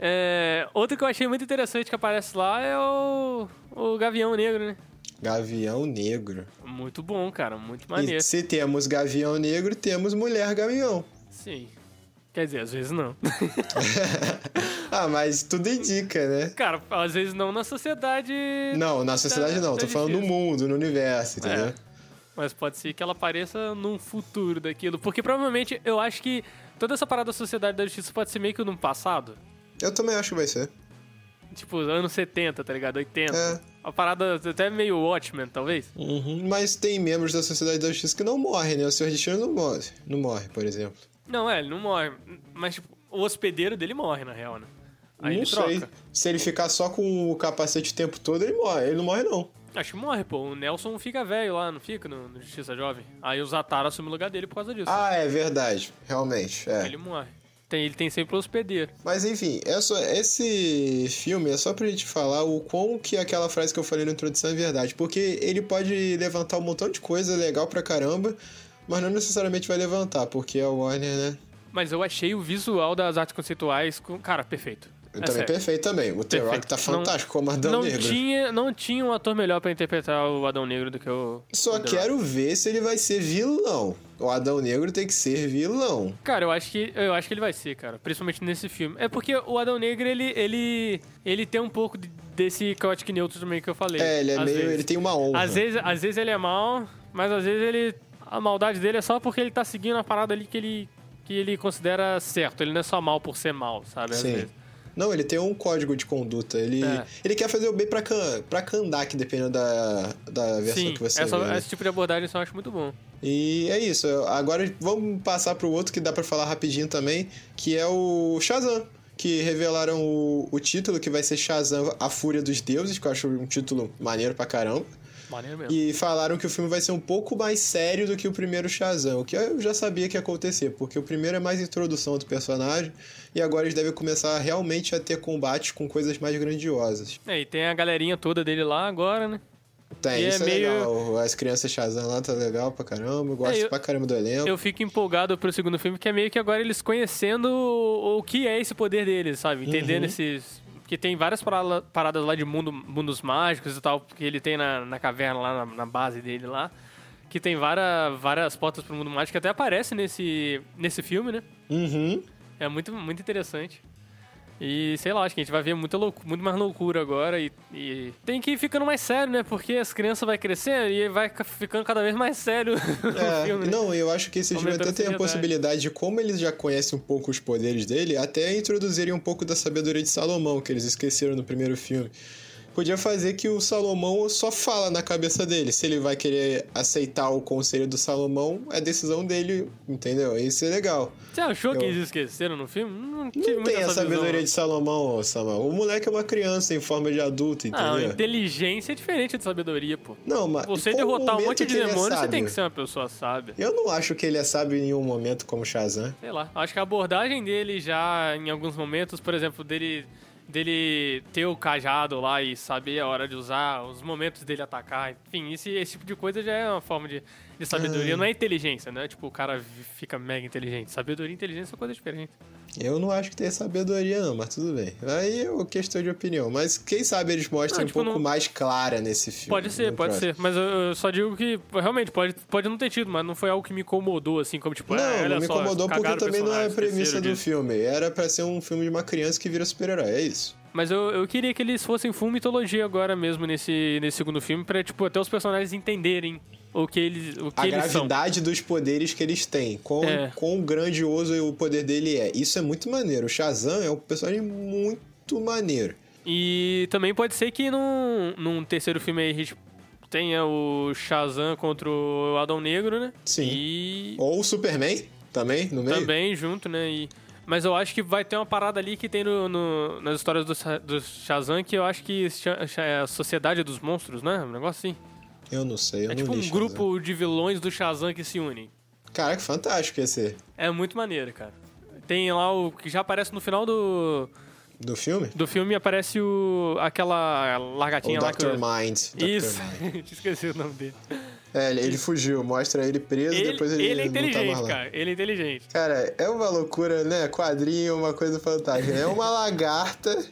é, outro que eu achei muito interessante que aparece lá é o, o Gavião Negro, né? Gavião Negro. Muito bom, cara, muito maneiro. E se temos Gavião Negro, temos Mulher Gavião. Sim. Quer dizer, às vezes não. [laughs] ah, mas tudo indica, né? Cara, às vezes não na sociedade. Não, na sociedade tá, não. Tá Tô falando no mundo, no universo, entendeu? É. Mas pode ser que ela apareça num futuro daquilo. Porque provavelmente eu acho que toda essa parada da sociedade da justiça pode ser meio que num passado. Eu também acho que vai ser. Tipo, anos 70, tá ligado? 80. É. Uma parada até meio Watchmen, talvez. Uhum. Mas tem membros da Sociedade da Justiça que não morrem, né? O Sr. Destino não morre, não morre, por exemplo. Não, é, ele não morre. Mas, tipo, o hospedeiro dele morre, na real, né? Aí não sei. Troca. Se ele ficar só com o capacete o tempo todo, ele morre. Ele não morre, não. Acho que morre, pô. O Nelson fica velho lá, não fica no, no Justiça Jovem. Aí o Zatara assume o lugar dele por causa disso. Ah, é verdade. Realmente, é. Ele morre. Tem, ele tem sempre o hospedeiro. Mas enfim, é só, esse filme é só pra gente falar o quão que aquela frase que eu falei na introdução é verdade. Porque ele pode levantar um montão de coisa legal pra caramba, mas não necessariamente vai levantar, porque é o Warner, né? Mas eu achei o visual das artes conceituais, cara, perfeito. É também perfeito também. O The-Rock tá fantástico não, como Adão não Negro. Tinha, não tinha um ator melhor para interpretar o Adão Negro do que o. Só o quero ver se ele vai ser vilão. O Adão Negro tem que ser vilão. Cara, eu acho que eu acho que ele vai ser, cara. Principalmente nesse filme. É porque o Adão Negro, ele, ele, ele tem um pouco de, desse Chaotic Neutro também que eu falei. É, ele é meio. Vezes. Ele tem uma honra. Às vezes, às vezes ele é mal, mas às vezes ele. A maldade dele é só porque ele tá seguindo a parada ali que ele, que ele considera certo. Ele não é só mal por ser mal, sabe? Às Sim. vezes. Não, ele tem um código de conduta. Ele, É. ele quer fazer o bem pra, Kan- pra Kandak, dependendo da, da versão Sim, que você essa- vê. né? esse tipo de abordagem eu acho muito bom. E é isso. Agora vamos passar pro outro que dá pra falar rapidinho também, que é o Shazam. Que revelaram o, o título, que vai ser Shazam, A Fúria dos Deuses, que eu acho um título maneiro pra caramba. Maneiro mesmo. E falaram que o filme vai ser um pouco mais sério do que o primeiro Shazam, o que eu já sabia que ia acontecer, porque o primeiro é mais introdução do personagem, e agora eles devem começar realmente a ter combates com coisas mais grandiosas. É, e tem a galerinha toda dele lá agora, né? Tem, E é isso é, meio- legal. As crianças Shazam lá tá legal pra caramba, eu gosto É, eu- pra caramba do elenco. Eu fico empolgado pro segundo filme, que é meio que agora eles conhecendo o, o que é esse poder deles, sabe? Entendendo Uhum. esses. Porque tem várias paradas lá de mundo, mundos mágicos e tal, que ele tem na, na caverna lá, na, na base dele lá. Que tem várias, várias portas pro mundo mágico que até aparece nesse, nesse filme, né? Uhum. É muito, muito interessante. E sei lá, acho que a gente vai ver muita loucu- muito mais loucura agora e, e tem que ir ficando mais sério, né? Porque as crianças vai crescendo e vai ca- ficando cada vez mais sério [laughs] É, filme. não, eu acho que esse filme até tem a possibilidade de, como eles já conhecem um pouco os poderes dele, até introduzirem um pouco da sabedoria de Salomão, que eles esqueceram no primeiro filme. Podia fazer que o Salomão só fala na cabeça dele. Se ele vai querer aceitar o conselho do Salomão, é decisão dele, entendeu? Isso é legal. Você achou que Eu- eles esqueceram no filme? Não Não tem a essa sabedoria de Salomão, Samuel. O moleque é uma criança em forma de adulto, Não, entendeu? inteligência é diferente de sabedoria, pô. Não, mas Você derrotar um monte de que ele é demônios, você tem que ser uma pessoa sábia. Eu não acho que ele é sábio em nenhum momento como Shazam. Sei lá. Acho que a abordagem dele já, em alguns momentos, por exemplo, dele, dele ter o cajado lá e saber a hora de usar, os momentos dele atacar, enfim, esse, esse tipo de coisa já é uma forma de, de sabedoria. Não é inteligência, né? Tipo, o cara fica mega inteligente. Sabedoria e inteligência são coisas diferentes. Eu não acho que tenha sabedoria, não, mas tudo bem. Aí é questão de opinião. Mas quem sabe eles mostram Não, um tipo, pouco não- mais clara nesse filme. Pode ser, pode próximo. ser. Mas eu, eu só digo que, realmente, pode, pode não ter tido, mas não foi algo que me incomodou, assim, como tipo, Não, olha não me só, incomodou porque cagaram o também não é a premissa do disso. filme. Era pra ser um filme de uma criança que vira super-herói, é isso. Mas eu, eu queria que eles fossem full mitologia agora mesmo nesse, nesse segundo filme, pra, tipo, até os personagens entenderem o que eles, o que A eles são. gravidade dos poderes que eles têm. Quão, É. quão grandioso o poder dele é. Isso é muito maneiro. O Shazam é um personagem muito maneiro. E também pode ser que num, num terceiro filme aí a gente tenha o Shazam contra o Adão Negro, né? Sim. E Ou o Superman também, no meio. também junto, né? E, mas eu acho que vai ter uma parada ali que tem no, no- nas histórias do, do Shazam que eu acho que é a Sociedade dos Monstros, né? Um negócio assim. Eu não sei, eu é não tipo um Shazam. grupo de vilões do Shazam que se unem. Caraca, fantástico esse. É muito maneiro, cara. Tem lá o que já aparece no final do, Do filme? do filme, aparece o aquela O largatinha lá que Dr. eu- Mind. Isso, Mind. [laughs] esqueci o nome dele. É, ele, ele fugiu, mostra ele preso, Ele, depois ele, ele é não tá mais inteligente, lá. cara. Ele é inteligente. Cara, é uma loucura, né? Quadrinho uma coisa fantástica. É uma [laughs] lagarta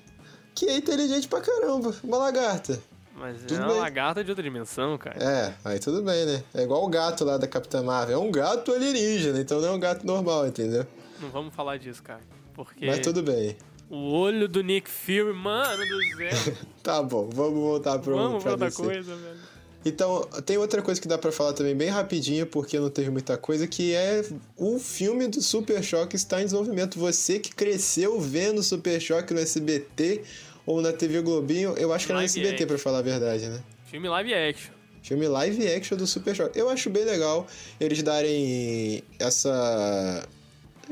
que é inteligente pra caramba. Uma lagarta. Mas Tudo é uma bem. lagarta de outra dimensão, cara. É, aí tudo bem, né? É igual o gato lá da Capitã Marvel. É um gato alienígena, então não é um gato normal, entendeu? Não vamos falar disso, cara. Porque Mas tudo bem. o olho do Nick Fury, mano do céu. [laughs] Tá bom, vamos voltar pro vamos pra outra DC. coisa, velho. Então, tem outra coisa que dá pra falar também bem rapidinho, porque não teve muita coisa, que é o filme do Super Choque está em desenvolvimento. Você que cresceu vendo Super Choque no SBT ou na TV Globinho, eu acho que era no SBT, action. pra falar a verdade, né? Filme live action. Filme live action do Super Choque. Eu acho bem legal eles darem essa.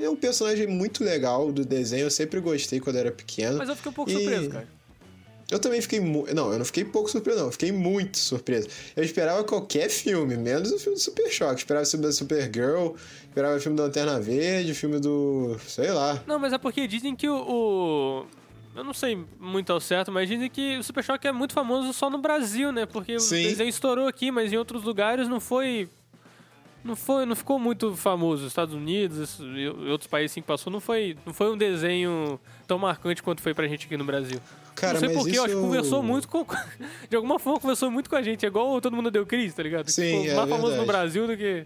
É um personagem muito legal do desenho, eu sempre gostei quando era pequeno. Mas eu fiquei um pouco E- surpreso, cara. Eu também fiquei mu... Não, eu não fiquei pouco surpreso, não. Eu fiquei muito surpreso. Eu esperava qualquer filme, menos o filme do Super Choque. Esperava o filme da Supergirl, esperava o filme da Lanterna Verde, o filme do. sei lá. Não, mas é porque dizem que o, o- Eu não sei muito ao certo, mas dizem que o Super Choque é muito famoso só no Brasil, né? Porque Sim. o desenho estourou aqui, mas em outros lugares não foi. Não foi, não ficou muito famoso. Estados Unidos e outros países assim que passou, não foi, não foi um desenho tão marcante quanto foi pra gente aqui no Brasil. Cara, não sei porquê, eu acho que conversou muito com. [laughs] De alguma forma conversou muito com a gente. É igual todo mundo deu Cris, tá ligado? Sim, Ficou é mais famoso no. Brasil do que.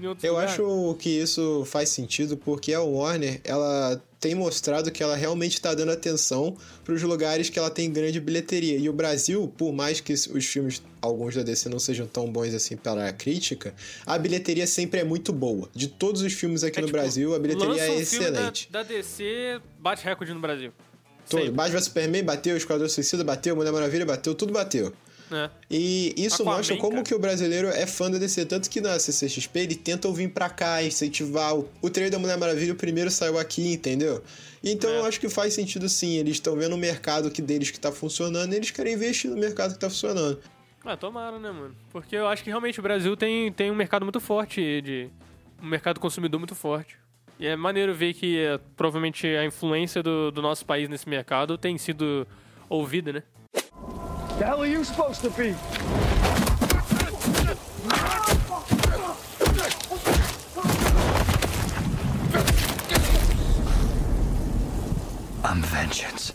Eu lugares. acho que isso faz sentido porque a Warner, ela tem mostrado que ela realmente está dando atenção para os lugares que ela tem grande bilheteria. E o Brasil, por mais que os filmes, alguns da DC, não sejam tão bons assim para a crítica, a bilheteria sempre é muito boa. De todos os filmes aqui É, no tipo, Brasil, a bilheteria é um excelente. Da, da DC bate recorde no Brasil. Todo. Batman Superman bateu, Esquadrão Suicida bateu, Mulher Maravilha bateu, tudo bateu. É. E isso Aquaman, mostra como cara. que o brasileiro é fã da DC. Tanto que na CCXP ele tenta vir pra cá, incentivar. O, o trailer da Mulher Maravilha, o primeiro saiu aqui, entendeu? Então É. eu acho que faz sentido sim. Eles estão vendo o mercado que deles que tá funcionando e eles querem investir no mercado que tá funcionando. Ah, tomara, né, mano? Porque eu acho que realmente o Brasil tem, tem um mercado muito forte de. um mercado consumidor muito forte. E é maneiro ver que é, provavelmente a influência do, do nosso país nesse mercado tem sido ouvida, né? The hell are you supposed to be? I'm vengeance.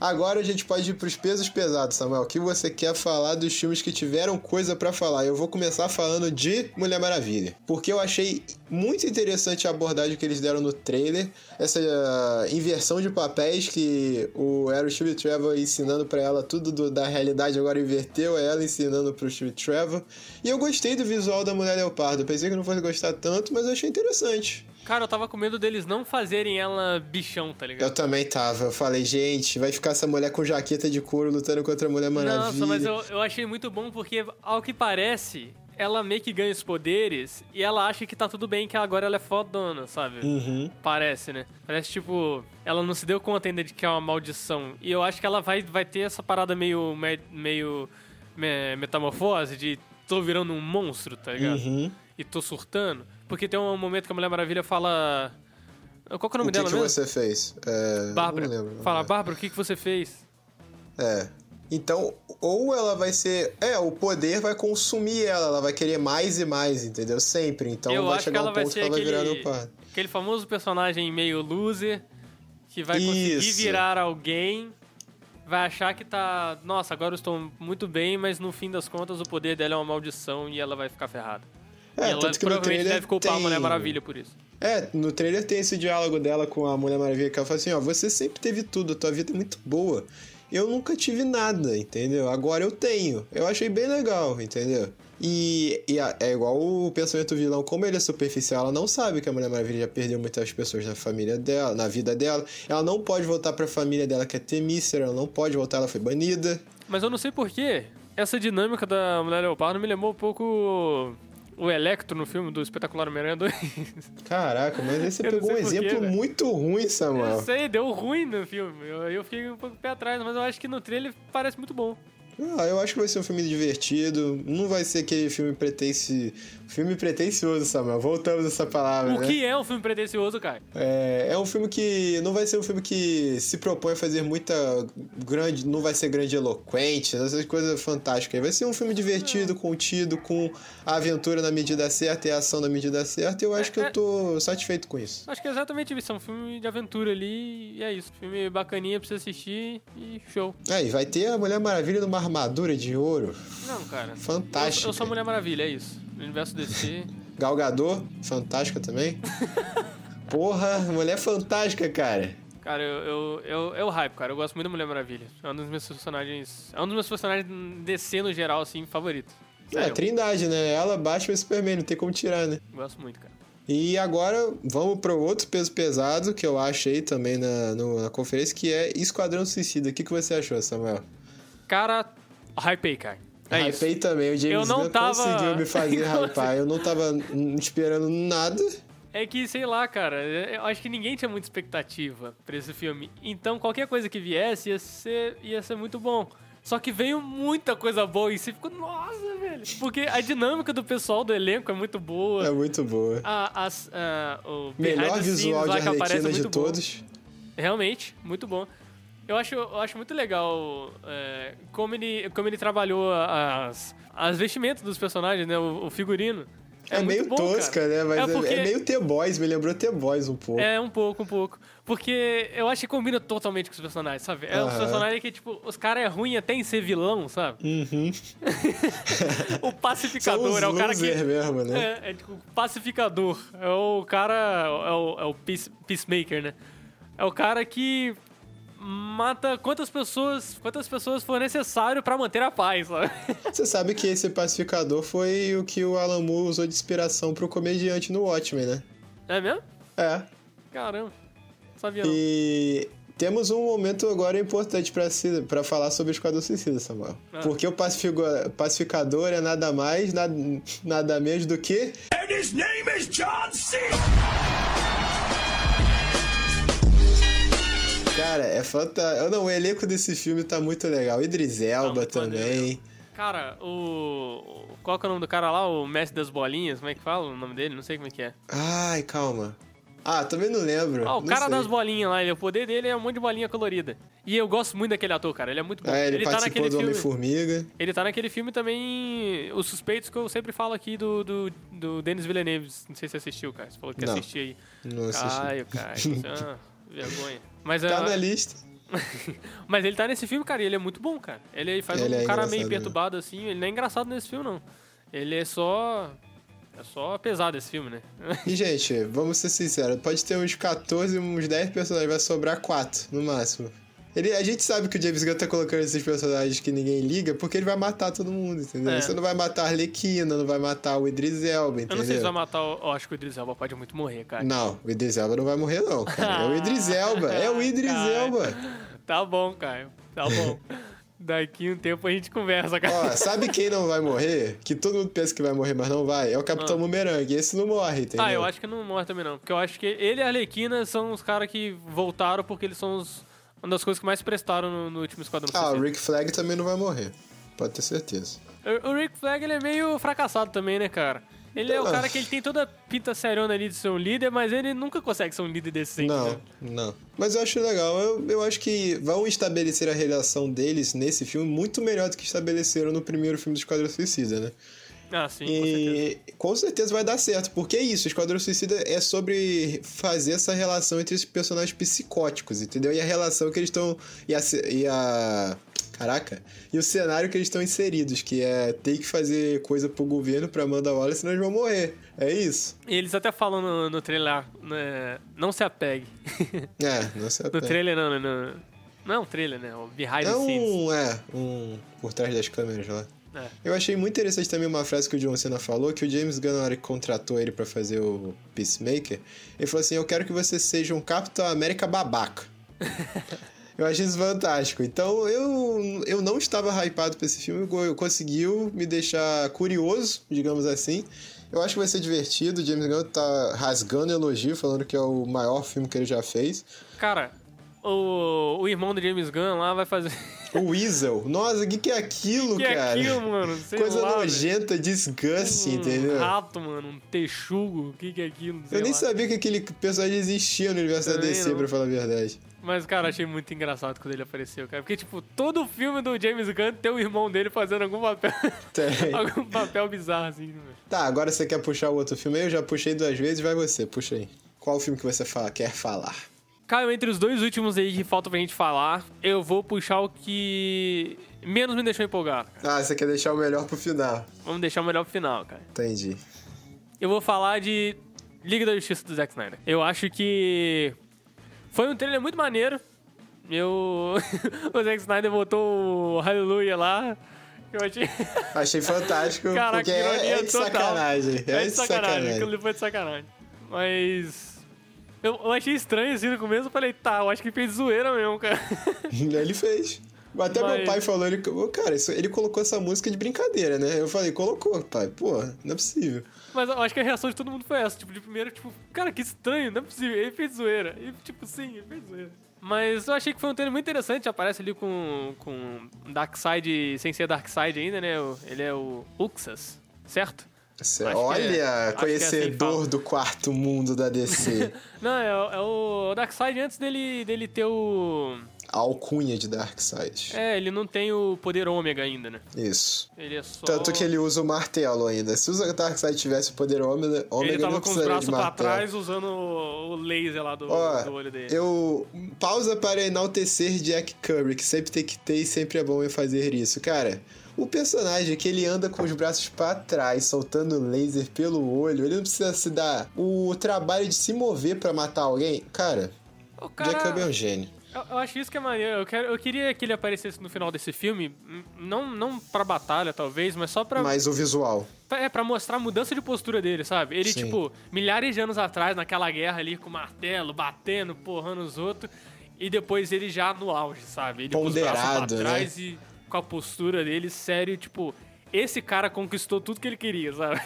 Agora a gente pode ir pros pesos pesados, Samuel. O que você quer falar dos filmes que tiveram coisa pra falar? Eu vou começar falando de Mulher Maravilha. Porque eu achei muito interessante a abordagem que eles deram no trailer. Essa uh, inversão de papéis que o era o Steve Trevor ensinando pra ela tudo do- da realidade, agora inverteu ela ensinando pro Steve Trevor. E eu gostei do visual da Mulher Leopardo. Pensei que não fosse gostar tanto, mas eu achei interessante. Cara, eu tava com medo deles não fazerem ela bichão, tá ligado? Eu também tava. Eu falei, gente, vai ficar essa mulher com jaqueta de couro lutando contra a Mulher Maravilha. Nossa, mas eu, eu achei muito bom porque, ao que parece, ela meio que ganha os poderes e ela acha que tá tudo bem, que agora ela é fodona, sabe? Uhum. Parece, né? Parece, tipo, ela não se deu conta ainda de que é uma maldição. E eu acho que ela vai, vai ter essa parada meio, me- meio me- metamorfose de tô virando um monstro, tá ligado? Uhum. E tô surtando. Porque tem um momento que a Mulher Maravilha fala... Qual que é o nome O que, dela que mesmo? você fez? É, Bárbara. Fala, Bárbara, o que, que você fez? É. Então, ou ela vai ser. É, o poder vai consumir ela, ela vai querer mais e mais, entendeu? Sempre. Então Eu vai acho chegar que ela um vai ponto que ser ela vai virar aquele- leopardo. Aquele famoso personagem meio loser, que vai conseguir Isso. virar alguém, vai achar que tá. Nossa, agora eu estou muito bem, mas no fim das contas o poder dela é uma maldição e ela vai ficar ferrada. É, ela tanto que no provavelmente trailer deve culpar a tem- Mulher Maravilha por isso. É, no trailer tem esse diálogo dela com a Mulher Maravilha que ela fala assim: ó, você sempre teve tudo, a tua vida é muito boa. Eu nunca tive nada, entendeu? Agora eu tenho. Eu achei bem legal, entendeu? E, e a- é igual o pensamento vilão, como ele é superficial, ela não sabe que a Mulher Maravilha já perdeu muitas pessoas na família dela, na vida dela. Ela não pode voltar pra família dela que é Temícera, ela não pode voltar, ela foi banida. Mas eu não sei porquê. Essa dinâmica da Mulher Leopardo me lembrou um pouco o Electro no filme do Espetacular Homem-Aranha 2. Caraca, mas aí você [laughs] Eu pegou um exemplo muito ruim, Eu Samuel. sei, deu ruim no filme. Eu, eu fiquei um pouco pé atrás, mas eu acho que no trailer parece muito bom. Ah, eu acho que vai ser um filme divertido. Não vai ser aquele filme pretensi... filme pretencioso, Samuel. Voltamos a essa palavra, O né? que é um filme pretencioso, cara? É, é um filme que não vai ser um filme que se propõe a fazer muita grande, não vai ser grande eloquente, essas coisas fantásticas. Vai ser um filme divertido, contido, com a aventura na medida certa e a ação na medida certa. E eu acho que eu tô satisfeito com isso. Acho que é exatamente isso. É um filme de aventura ali e é isso. Filme bacaninha pra você assistir e show. É, e vai ter a Mulher Maravilha numa armadura de ouro. Não, cara. Fantástico. Eu, eu sou a Mulher Maravilha, é isso. No universo DC. Galgador, fantástica também. Porra, mulher fantástica, cara. Cara, eu, eu, eu, eu hype, cara. Eu gosto muito da Mulher Maravilha. É um dos meus personagens. É um dos meus personagens DC no geral, assim, favorito. É, trindade, né? Ela, Batman e Superman, não tem como tirar, né? gosto muito, cara. E agora vamos para outro peso pesado que eu achei também na, no- na conferência, que é Esquadrão Suicida. O que, que você achou, Samuel? Cara, hypei, cara. É isso. Hypei também. O James Eu não Gunn tava- conseguiu me fazer [laughs] hypar. Eu não tava esperando nada. É que, sei lá, cara, eu acho que ninguém tinha muita expectativa pra esse filme. Então, qualquer coisa que viesse ia ser, ia ser muito bom. Só que veio muita coisa boa e você ficou, nossa, velho. Porque a dinâmica do pessoal do elenco é muito boa. É muito boa. A, as, a- o Melhor visual de lá que aparece é Arlequina de muito bom. todos. Realmente, muito bom. Eu acho, eu acho muito legal é, como, ele, como ele trabalhou as, as vestimentas dos personagens, né? O, o figurino. É, é meio bom, tosca, cara. né? Mas é, porque... é meio T-Boys, me lembrou T-Boys um pouco. É, um pouco, um pouco. Porque eu acho que combina totalmente com os personagens, sabe? É uh -huh. um personagem que, tipo, os caras é ruim até em ser vilão, sabe? Uhum. [laughs] o pacificador é o cara que. mesmo, né? É, é tipo, pacificador. É o cara. É o, é o peace, peacemaker, né? É o cara que mata quantas pessoas, quantas pessoas for necessário para manter a paz, sabe? [laughs] Você sabe que esse pacificador foi o que o Alan Moore usou de inspiração pro comediante no Watchmen, né? É mesmo? É. Caramba. Sabia não. E temos um momento agora importante para falar sobre o Esquadrão Suicida, Samuel. Ah. Porque o pacificador é nada mais, nada, nada menos do que... And his name is John C. Cara, é fantástico. Não, o elenco desse filme tá muito legal. Idris Elba tá também. Cara, o. Qual que é o nome do cara lá? O Mestre das Bolinhas? Como é que fala o nome dele? Não sei como é que é. Ai, calma. Ah, também não lembro. Ah, o não cara sei. das bolinhas lá, ele, o poder dele é um monte de bolinha colorida. E eu gosto muito daquele ator, cara. Ele é muito bom. É, ele, ele tá naquele do filme. Homem-Formiga. Ele tá naquele filme também. Os suspeitos que eu sempre falo aqui do, do, do Denis Villeneuve. Não sei se você assistiu, cara. Você falou que não, assistiu aí. Não assisti. Ai, cara. [laughs] ah, vergonha. Mas, tá uh, na lista. [laughs] Mas ele tá nesse filme, cara, e ele é muito bom, cara. Ele faz ele um é cara meio perturbado assim. Ele não é engraçado nesse filme, não. Ele é só. É só pesado esse filme, né? [laughs] E, gente, vamos ser sinceros: pode ter uns 14, uns 10 personagens, vai sobrar 4 no máximo. Ele, a gente sabe que o James Gunn tá colocando esses personagens que ninguém liga porque ele vai matar todo mundo, entendeu? É. Você não vai matar a Arlequina, não vai matar o Idris Elba, entendeu? Eu não sei se vai matar o... Eu acho que o Idris Elba pode muito morrer, cara. Não, o Idris Elba não vai morrer não, cara. É o Idris Elba, é o [laughs] Idris Elba. Tá bom, Caio. Tá bom. Daqui um tempo a gente conversa, cara. Ó, sabe quem não vai morrer? Que todo mundo pensa que vai morrer, mas não vai? É o Capitão ah. Bumerangue. Esse não morre, entendeu? Ah, eu acho que não morre também não. Porque eu acho que ele e a Arlequina são os caras que voltaram porque eles são os uma das coisas que mais prestaram no, no último Esquadrão Ah, o Rick Flag também não vai morrer. Pode ter certeza. O, o Rick Flag, ele é meio fracassado também, né, cara? Ele é o cara que ele tem toda a pinta seriona ali de ser um líder, mas ele nunca consegue ser um líder decente. Não, né? não. Mas eu acho legal. Eu, eu acho que vão estabelecer a relação deles nesse filme muito melhor do que estabeleceram no primeiro filme do Esquadrão Suicida, né? Ah, sim, e com certeza. com certeza vai dar certo, porque é isso, Esquadrão Suicida é sobre fazer essa relação entre esses personagens psicóticos, entendeu? E a relação que eles estão. E a, e a. Caraca. E o cenário que eles estão inseridos, que é ter que fazer coisa pro governo pra Amanda Wallace, senão eles vão morrer. É isso. E eles até falam no, no trailer, né, não se apegue. [laughs] É, não se apegue. No trailer não, no, não é um trailer, né? O behind é the scenes. Um, é, um por trás das câmeras lá. É. Eu achei muito interessante também uma frase que o John Cena falou, que o James Gunn, na hora que contratou ele para fazer o Peacemaker, ele falou assim, eu quero que você seja um Capitão América babaca. [laughs] eu achei isso fantástico. Então, eu, eu não estava hypado pra esse filme, conseguiu me deixar curioso, digamos assim. Eu acho que vai ser divertido, o James Gunn tá rasgando elogio, falando que é o maior filme que ele já fez. Cara, o, o irmão do James Gunn lá vai fazer. [laughs] O Weasel. Nossa, o que, que é aquilo, que cara? Que é aquilo, mano? Sei Coisa lá, nojenta, disgusting, um entendeu? Um rato, mano, um texugo. O que, que é aquilo? Eu nem lá. sabia que aquele personagem existia no universo Também da DC, não. pra falar a verdade. Mas, cara, achei muito engraçado quando ele apareceu, cara. Porque, tipo, todo filme do James Gunn tem o irmão dele fazendo algum papel. Tem. [laughs] algum papel bizarro, assim, velho. Né? Tá, agora você quer puxar o outro filme aí? Eu já puxei duas vezes, vai você, puxa aí. Qual o filme que você fala, quer falar? Caio, entre os dois últimos aí que falta pra gente falar, eu vou puxar o que menos me deixou empolgado. Ah, você quer deixar o melhor pro final. Vamos deixar o melhor pro final, cara. Entendi. Eu vou falar de Liga da Justiça do Zack Snyder. Eu acho que foi um trailer muito maneiro. Eu... [laughs] o Zack Snyder botou o Hallelujah lá. Eu achei... [laughs] achei fantástico, Caraca, porque é, é de total. sacanagem. É, é de sacanagem. sacanagem. Aquilo foi de sacanagem. Mas... Eu, eu achei estranho assim no começo, eu falei, tá, eu acho que fez zoeira mesmo, cara. [laughs] ele fez. Até Mas... meu pai falou, ele, cara, isso, ele colocou essa música de brincadeira, né? Eu falei, colocou, pai, pô, não é possível. Mas eu acho que a reação de todo mundo foi essa, tipo, de primeiro, tipo, cara, que estranho, não é possível, ele fez zoeira. E, tipo, sim, ele fez zoeira. Mas eu achei que foi um treino muito interessante, aparece ali com, com Darkseid, sem ser Darkseid ainda, né? Ele é o Uxas, certo? Olha, é, conhecedor é assim do quarto mundo da DC. [laughs] Não, é, é o Darkseid antes dele, dele ter o. a alcunha de Darkseid. É, ele não tem o poder ômega ainda, né? Isso. Ele é só... Tanto que ele usa o martelo ainda. Se o Darkseid tivesse o poder ômega, ômega ele tava não com os braços pra trás usando o laser lá do, Ó, do olho dele. Eu... Pausa para enaltecer Jack Kirby, que sempre tem que ter e sempre é bom em fazer isso. Cara... O personagem que ele anda com os braços para trás, soltando laser pelo olho, ele não precisa se dar o trabalho de se mover para matar alguém. Cara, o cara... Jack Kirby é um gênio. Eu, eu, acho isso que é maneiro. Eu, quero, eu queria que ele aparecesse no final desse filme, não, não pra batalha, talvez, mas só pra. Mas o visual. É, pra mostrar a mudança de postura dele, sabe? Ele, Sim. tipo, milhares de anos atrás, naquela guerra ali com o martelo, batendo, porrando os outros, e depois ele já no auge, sabe? Ele Ponderado, com os braços pra né? trás né? e com a postura dele, sério, tipo, esse cara conquistou tudo que ele queria, sabe?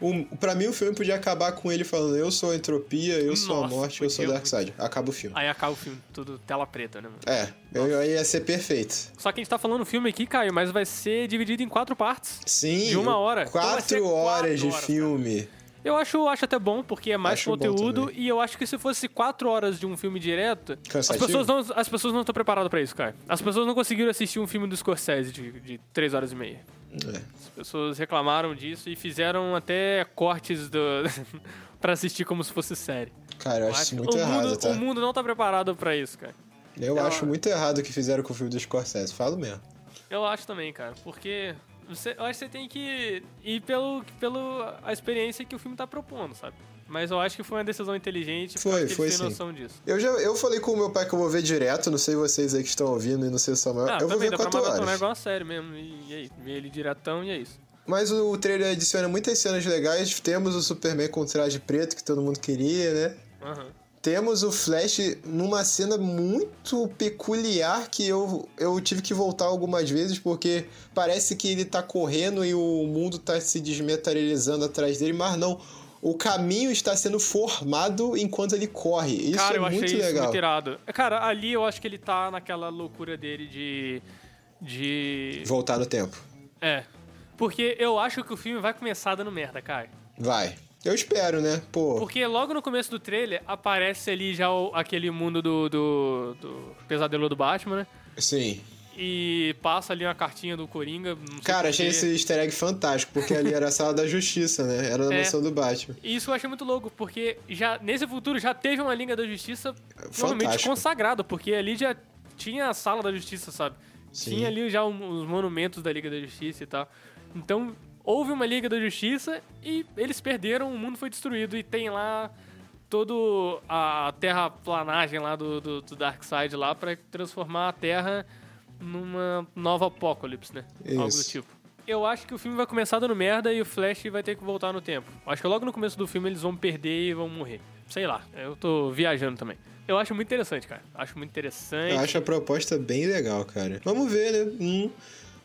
Um, pra mim, o filme podia acabar com ele falando: Eu sou a entropia, eu Nossa, sou a morte, eu sou Darkseid. Acaba o filme. Aí acaba o filme, tudo tela preta, né, mano? É, eu, aí ia ser perfeito. Só que a gente tá falando filme aqui, Caio, mas vai ser dividido em quatro partes. Sim. De uma hora. Quatro então horas de horas, filme. Cara. Eu acho, acho até bom, porque é mais acho conteúdo. E eu acho que se fosse quatro horas de um filme direto, as pessoas, não, as pessoas não estão preparadas para isso, cara. As pessoas não conseguiram assistir um filme do Scorsese de, de três horas e meia. É. As pessoas reclamaram disso e fizeram até cortes do... [laughs] para assistir como se fosse série. Cara, eu, eu acho isso muito errado, mundo, tá? O mundo não tá preparado para isso, cara. Eu, eu acho muito errado o que fizeram com o filme do Scorsese, falo mesmo. Eu acho também, cara, porque você, eu acho que você tem que ir pelo, pelo a experiência que o filme tá propondo, sabe? Mas eu acho que foi uma decisão inteligente foi, foi tem sim. noção disso. Eu, já, eu falei com o meu pai que eu vou ver direto, não sei vocês aí que estão ouvindo e não sei o Samuel. Ah, eu também, vou ver dá quatro pra horas. É igual a série mesmo, e, e aí, ver ele diretão e é isso. Mas o trailer adiciona muitas cenas legais. Temos o Superman com traje preto que todo mundo queria, né? Uhum. Temos o Flash numa cena muito peculiar que eu, eu tive que voltar algumas vezes porque parece que ele tá correndo e o mundo tá se desmaterializando atrás dele, mas não. O caminho está sendo formado enquanto ele corre. Isso Cara, é eu muito achei legal. Isso muito irado. Cara, ali eu acho que ele tá naquela loucura dele de. de. Voltar no tempo. É. Porque eu acho que o filme vai começar dando merda, cara. Vai. Eu espero, né? Pô. Porque logo no começo do trailer aparece ali já o, aquele mundo do, do, do, pesadelo do Batman, né? Sim. E passa ali uma cartinha do Coringa. Cara, achei esse easter egg fantástico, porque ali era a sala da justiça, né? Era a é, mansão do Batman. E isso eu achei muito louco, porque já nesse futuro já teve uma Liga da Justiça provavelmente consagrada, porque ali já tinha a sala da justiça, sabe? Sim. Tinha ali já os monumentos da Liga da Justiça e tal. Então, houve uma Liga da Justiça e eles perderam, o mundo foi destruído e tem lá todo a terraplanagem lá do, do, do Darkseid lá para transformar a Terra numa nova apocalipse, né? Isso. Algo do tipo. Eu acho que o filme vai começar dando merda e o Flash vai ter que voltar no tempo. Acho que logo no começo do filme eles vão perder e vão morrer. Sei lá, eu tô viajando também. Eu acho muito interessante, cara. Acho muito interessante. Eu acho a proposta bem legal, cara. Vamos ver, né? Hum.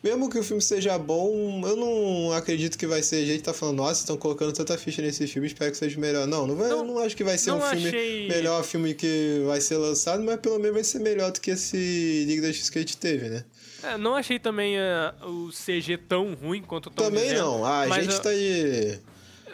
Mesmo que o filme seja bom, eu não acredito que vai ser. A gente tá falando, nossa, estão colocando tanta ficha nesse filme, espero que seja melhor. Não, não, vai, não, eu não acho que vai ser um filme achei... melhor filme que vai ser lançado, mas pelo menos vai ser melhor do que esse Liga da X que a gente teve, né? É, não achei também uh, o CG tão ruim quanto o Também dizendo, não, ah, a gente eu... tá aí.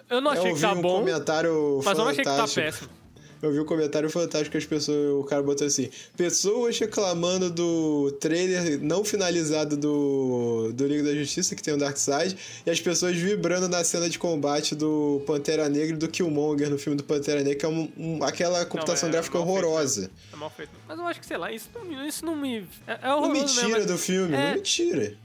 Eu não achei eu que tá um bom. Comentário mas eu não achei que tá péssimo eu vi um comentário fantástico que as pessoas, o cara botou assim: pessoas reclamando do trailer não finalizado do, do Liga da Justiça, que tem o Darkseid, e as pessoas vibrando na cena de combate do Pantera Negra e do Killmonger no filme do Pantera Negra, que é um, um, aquela computação não, é, gráfica horrorosa. Feito, é mal feito. Mas eu acho que, sei lá, isso não, isso não me. É, é horroroso, não me tira né? do filme, é, não me tira.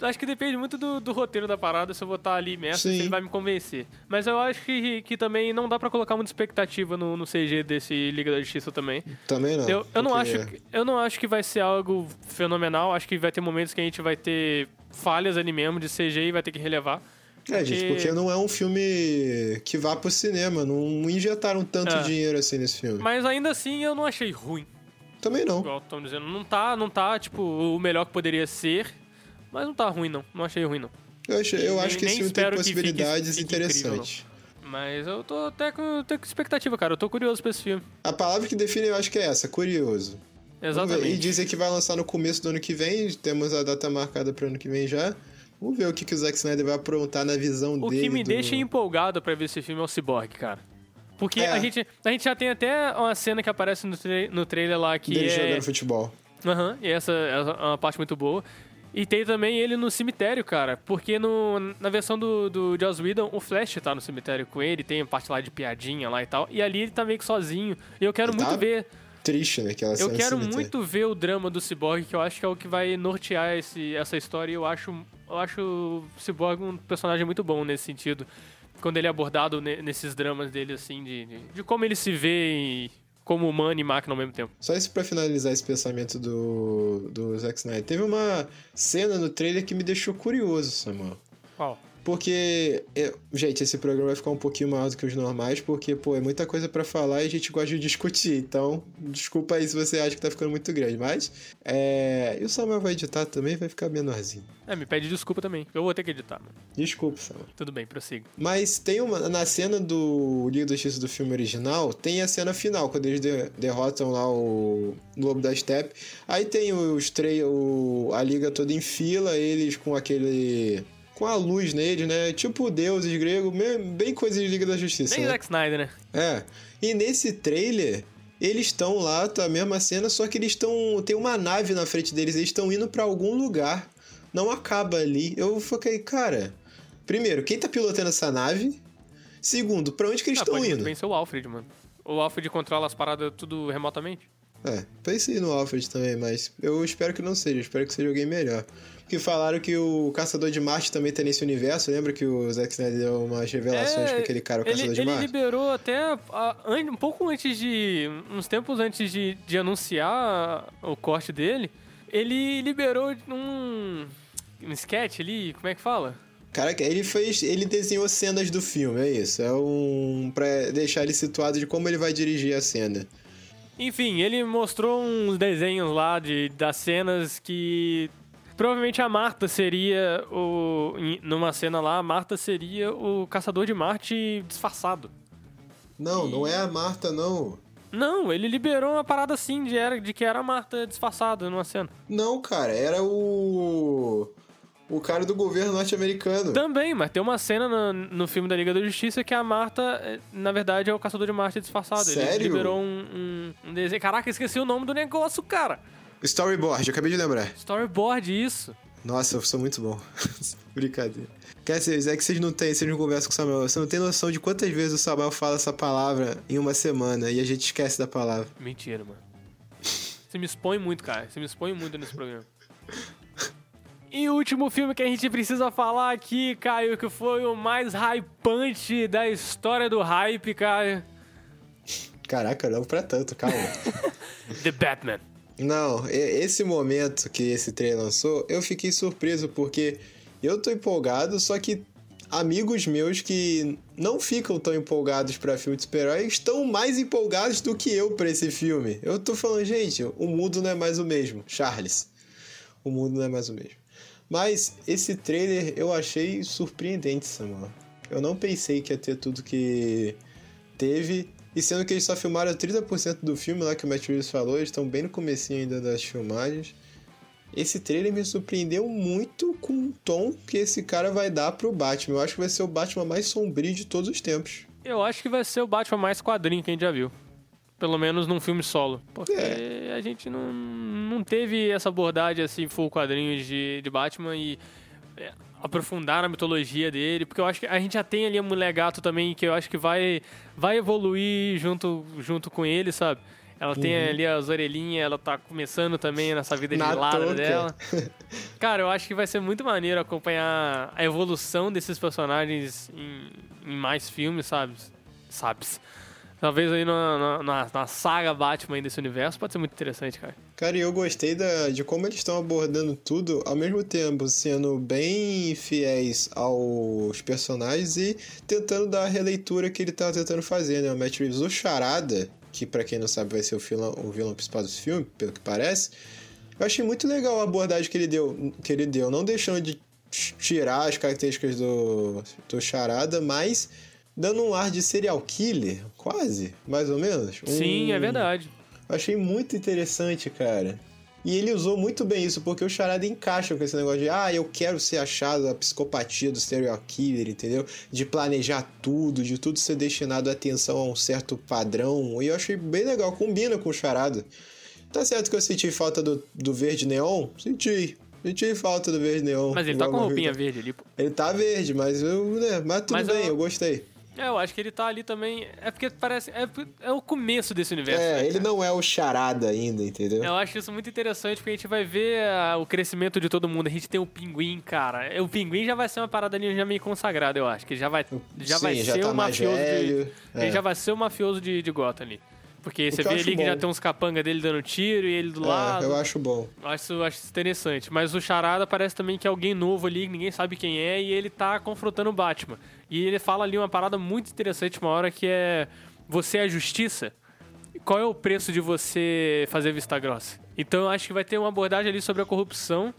É, acho que depende muito do, do, roteiro da parada, se eu vou estar ali mesmo, se ele vai me convencer. Mas eu acho que, que também não dá para colocar muita expectativa no, no CG desse Liga da Justiça também. Também não. Eu, eu não acho, eu não acho que vai ser algo fenomenal. Acho que vai ter momentos que a gente vai ter falhas ali mesmo de CG e vai ter que relevar. É, porque... gente, porque não é um filme que vá pro cinema. Não injetaram tanto é. dinheiro assim nesse filme. Mas ainda assim eu não achei ruim. Também não. Igual estão dizendo. Não tá, não tá, tipo, o melhor que poderia ser. Mas não tá ruim, não. Não achei ruim, não. Eu, acho, eu acho que esse filme tem possibilidades interessantes. Mas eu tô até com, até com expectativa, cara. Eu tô curioso pra esse filme. A palavra que define eu acho que é essa, curioso. Exatamente. E dizem que vai lançar no começo do ano que vem. Temos a data marcada pro ano que vem já. Vamos ver o que, que o Zack Snyder vai aprontar na visão o dele. O que me do... deixa empolgado pra ver esse filme é o Cyborg, cara. Porque é. a, gente, a gente já tem até uma cena que aparece no, tra no trailer lá que Dele é... jogando futebol. Aham, uhum, e essa é uma parte muito boa. E tem também ele no cemitério, cara. Porque no, na versão do, do Joss Whedon, o Flash tá no cemitério com ele, tem a parte lá de piadinha lá e tal. E ali ele tá meio que sozinho. E eu quero ele muito tá ver. Triste, né? Aquela eu quero muito ver o drama do Cyborg, que eu acho que é o que vai nortear esse, essa história. E eu acho, eu acho o Cyborg um personagem muito bom nesse sentido. Quando ele é abordado nesses dramas dele, assim, de, de, de como ele se vê e como humano e máquina ao mesmo tempo. Só isso pra finalizar esse pensamento do, do Zack Snyder. Teve uma cena no trailer que me deixou curioso, Samuel. Qual? Porque, é, gente, esse programa vai ficar um pouquinho maior do que os normais, porque, pô, é muita coisa para falar e a gente gosta de discutir. Então, desculpa aí se você acha que tá ficando muito grande. Mas, é... e o Samuel vai editar também, vai ficar menorzinho. É, me pede desculpa também. Eu vou ter que editar, mano. Desculpa, Samuel. Tudo bem, prossiga. Mas tem uma. Na cena do Liga do Justiça do filme original, tem a cena final, quando eles de, derrotam lá o Lobo da Steppe. Aí tem os três. A Liga toda em fila, eles com aquele com a luz nele, né? Tipo deuses grego, bem coisa de Liga da Justiça. Bem né? Zack Snyder, né? É. E nesse trailer, eles estão lá, tá a mesma cena, só que eles estão. Tem uma nave na frente deles, eles estão indo para algum lugar. Não acaba ali. Eu fiquei, cara. Primeiro, quem tá pilotando essa nave? Segundo, pra onde que eles estão ah, indo? Pode ser o Alfred, mano. O Alfred controla as paradas tudo remotamente. É, pensei no Alfred também, mas eu espero que não seja. Espero que seja alguém melhor que falaram que o Caçador de Marte também tá nesse universo. Lembra que o Zack Snyder deu umas revelações é, com aquele cara, o Caçador ele, de Marte? Ele liberou até um pouco antes de. uns tempos antes de, de anunciar o corte dele. Ele liberou um. um sketch ali, como é que fala? Cara, ele fez. Ele desenhou cenas do filme, é isso. É um. pra deixar ele situado de como ele vai dirigir a cena. Enfim, ele mostrou uns desenhos lá de, das cenas que Provavelmente a Marta seria o. Numa cena lá, a Marta seria o caçador de Marte disfarçado. Não, e... não é a Marta, não. Não, ele liberou uma parada assim de, era, de que era a Marta disfarçada numa cena. Não, cara, era o. O cara do governo norte-americano. Também, mas tem uma cena no, no, filme da Liga da Justiça que a Marta, eh, na verdade, é o caçador de Marte disfarçado. Sério? Ele liberou um, um, um desenho. Caraca, esqueci o nome do negócio, cara. Storyboard, acabei de lembrar. Storyboard, isso. Nossa, eu sou muito bom. [laughs] Brincadeira. Quer dizer, é que vocês não têm, vocês não conversam com o Samuel. Você não tem noção de quantas vezes o Samuel fala essa palavra em uma semana e a gente esquece da palavra. Mentira, mano. Você me expõe muito, cara. Você me expõe muito nesse programa. E o último filme que a gente precisa falar aqui, Caio, que foi o mais hypante da história do hype, Caio. Caraca, não pra tanto, calma. [laughs] The Batman. Não, esse momento que esse trailer lançou, eu fiquei surpreso porque eu tô empolgado, só que amigos meus que não ficam tão empolgados para filme de super-herói estão mais empolgados do que eu para esse filme. Eu tô falando, gente, o mundo não é mais o mesmo, Charles. O mundo não é mais o mesmo. Mas esse trailer eu achei surpreendente, Samuel. Eu não pensei que ia ter tudo que teve e sendo que eles só filmaram 30% do filme lá que o Matt Reeves falou, eles estão bem no comecinho ainda das filmagens. Esse trailer me surpreendeu muito com o tom que esse cara vai dar pro Batman. Eu acho que vai ser o Batman mais sombrio de todos os tempos. Eu acho que vai ser o Batman mais quadrinho que a gente já viu. Pelo menos num filme solo. Porque é. a gente não, não teve essa abordagem assim, full quadrinhos de, de Batman e é, aprofundar na mitologia dele, porque eu acho que a gente já tem ali a Mulher Gato também, que eu acho que vai, vai evoluir junto, junto com ele, sabe? Ela tem uhum. ali as orelhinhas, ela tá começando também nessa vida de ladra dela. [laughs] Cara, eu acho que vai ser muito maneiro acompanhar a evolução desses personagens em, em mais filmes, sabe? Sabes? Talvez aí na, na, na, saga Batman desse universo pode ser muito interessante, cara. Cara, e eu gostei da, de como eles estão abordando tudo, ao mesmo tempo sendo bem fiéis aos personagens e tentando dar a releitura que ele tá tentando fazer, né? O Matt Reeves, o Charada, que para quem não sabe vai ser o vilão, o vilão principal desse filme, pelo que parece, eu achei muito legal a abordagem que ele deu, que ele deu não deixando de tirar as características do, do Charada, mas dando um ar de serial killer, quase, mais ou menos. Sim, é verdade. Achei muito interessante, cara. E ele usou muito bem isso, porque o Charada encaixa com esse negócio de ah, eu quero ser achado a psicopatia do serial killer, entendeu? De planejar tudo, de tudo ser destinado a atenção a um certo padrão. E eu achei bem legal, combina com o Charada. Tá certo que eu senti falta do, do verde neon? Senti. Senti falta do verde neon. Mas ele tá com roupinha verde ali, pô. Ele tá verde, mas eu, né, mas tudo mas bem, eu... eu gostei. É, eu acho que ele tá ali também. É porque parece. É, é o começo desse universo. É, né, ele não é o charada ainda, entendeu? Eu acho isso muito interessante porque a gente vai ver a, o crescimento de todo mundo. A gente tem o pinguim, cara. O pinguim já vai ser uma parada ali já meio consagrada, eu acho. Que já vai, já Sim, vai já ser tá o mafioso velho, de. É. Ele já vai ser o mafioso de, de Gotham ali. Porque você vê ali bom. que já tem uns capanga dele dando tiro e ele do é, lado. Eu acho bom. Eu acho, acho interessante. Mas o Charada parece também que é alguém novo ali, ninguém sabe quem é, e ele tá confrontando o Batman. E ele fala ali uma parada muito interessante uma hora que é você é a justiça? Qual é o preço de você fazer vista grossa? Então eu acho que vai ter uma abordagem ali sobre a corrupção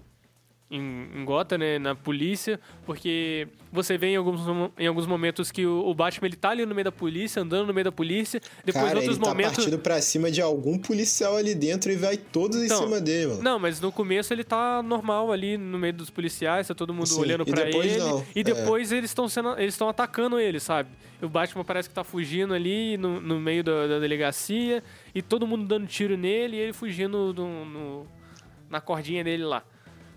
em, em Gotham, né, na polícia, porque você vê em alguns, em alguns momentos que o, o, Batman ele tá ali no meio da polícia, andando no meio da polícia, depois Cara, outros ele tá momentos... partindo pra cima de algum policial ali dentro e vai todos então, em cima dele, mano. Não, mas no começo ele tá normal ali no meio dos policiais, tá todo mundo Sim, olhando para ele, não. e é. depois é. eles estão sendo eles estão atacando ele, sabe? O Batman parece que tá fugindo ali no, no meio da, da, delegacia e todo mundo dando tiro nele e ele fugindo do, no, na cordinha dele lá.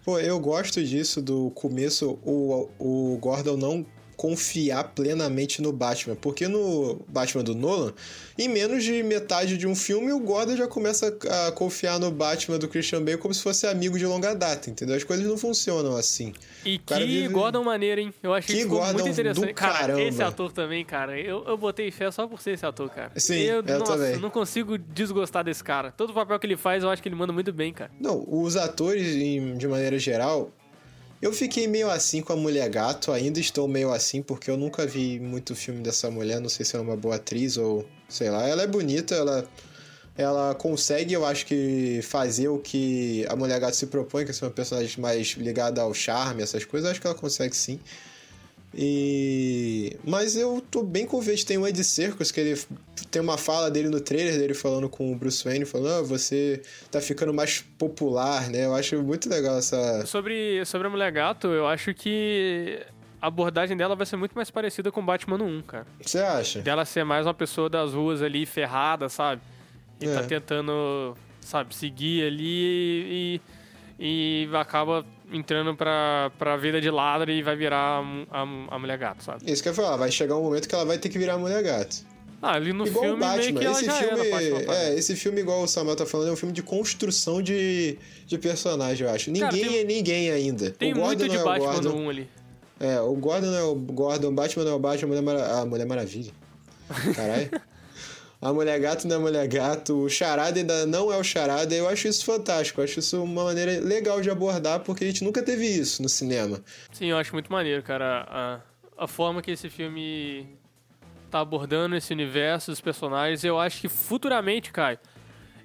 Pô, eu gosto disso do começo, o, o Gordon não confiar plenamente no Batman. Porque no Batman do Nolan, em menos de metade de um filme, o Gordon já começa a confiar no Batman do Christian Bale como se fosse amigo de longa data, entendeu? As coisas não funcionam assim. E que vive... Gordon maneiro, hein? Eu achei que, que Gordon muito interessante. Do cara, caramba. esse ator também, cara, eu, eu botei fé só por ser esse ator, cara. Sim, eu, eu nossa, também. não consigo desgostar desse cara. Todo papel que ele faz, eu acho que ele manda muito bem, cara. Não, os atores, de maneira geral, eu fiquei meio assim com a Mulher Gato, ainda estou meio assim porque eu nunca vi muito filme dessa mulher, não sei se ela é uma boa atriz ou sei lá. Ela é bonita, ela ela consegue, eu acho que fazer o que a Mulher Gato se propõe, que é ser uma personagem mais ligada ao charme, essas coisas, eu acho que ela consegue sim. E mas eu tô bem convicto, tem o Ed Circus que ele tem uma fala dele no trailer dele falando com o Bruce Wayne, falando: ah, você tá ficando mais popular, né? Eu acho muito legal essa Sobre sobre a Mulher Gato, eu acho que a abordagem dela vai ser muito mais parecida com Batman 1, cara. Você acha? Dela ser mais uma pessoa das ruas ali ferrada, sabe? E tá é. tá tentando, sabe, seguir ali e, e acaba entrando pra, pra vida de ladra e vai virar a, a, a mulher gato, sabe? Isso que eu ia falar, vai chegar um momento que ela vai ter que virar a mulher gato. Ah, ali no igual filme o Batman. esse filme, é, esse filme igual o Samuel tá falando é um filme de construção de, de personagem, eu acho. Ninguém Cara, tem, é ninguém ainda. Tem o muito de é Batman no 1 ali. É, o Gordon não é o Gordon, Batman não é o Batman, a Mulher, Mara... Mulher Maravilha. [laughs] Caralho. A Mulher Gato não é Mulher Gato, o Charada ainda não é o Charada. Eu acho isso fantástico, eu acho isso uma maneira legal de abordar, porque a gente nunca teve isso no cinema. Sim, eu acho muito maneiro, cara. A, a forma que esse filme tá abordando esse universo, os personagens, eu acho que futuramente, Caio,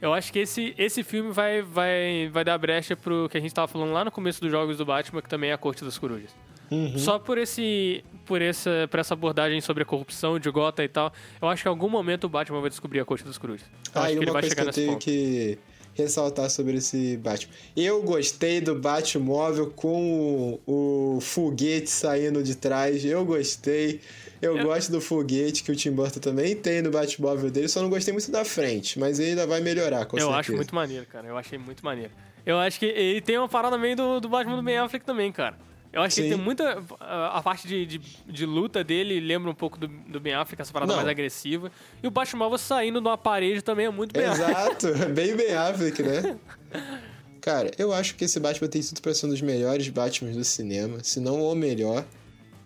eu acho que esse, esse filme vai, vai, vai dar brecha pro que a gente tava falando lá no começo dos jogos do Batman, que também é a Corte das Corujas. Uhum. Só por esse por essa, por essa abordagem sobre a corrupção de Gotham e tal, eu acho que em algum momento o Batman vai descobrir a Corte dos Cruzes. Eu ah, acho que ele vai chegar que eu tenho ponto. que ressaltar sobre esse Batman. Eu gostei do Batmóvel com o, o foguete saindo de trás. Eu gostei. Eu é. gosto do foguete que o Tim Burton também tem no Batmóvel dele, só não gostei muito da frente, mas ele ainda vai melhorar, com Eu certeza. acho muito maneiro, cara. Eu achei muito maneiro. Eu acho que ele tem uma parada meio do, do Batman do Ben Affleck também, cara. Eu acho Sim. que tem muita. A, parte de, de, de, luta dele lembra um pouco do, do Ben Affleck, essa parada Não. mais agressiva. E o Batman saindo de uma parede também é muito Ben Exato, [laughs] bem Ben Affleck, né? Cara, eu acho que esse Batman tem tudo pra ser um dos melhores Batmans do cinema, se não o melhor.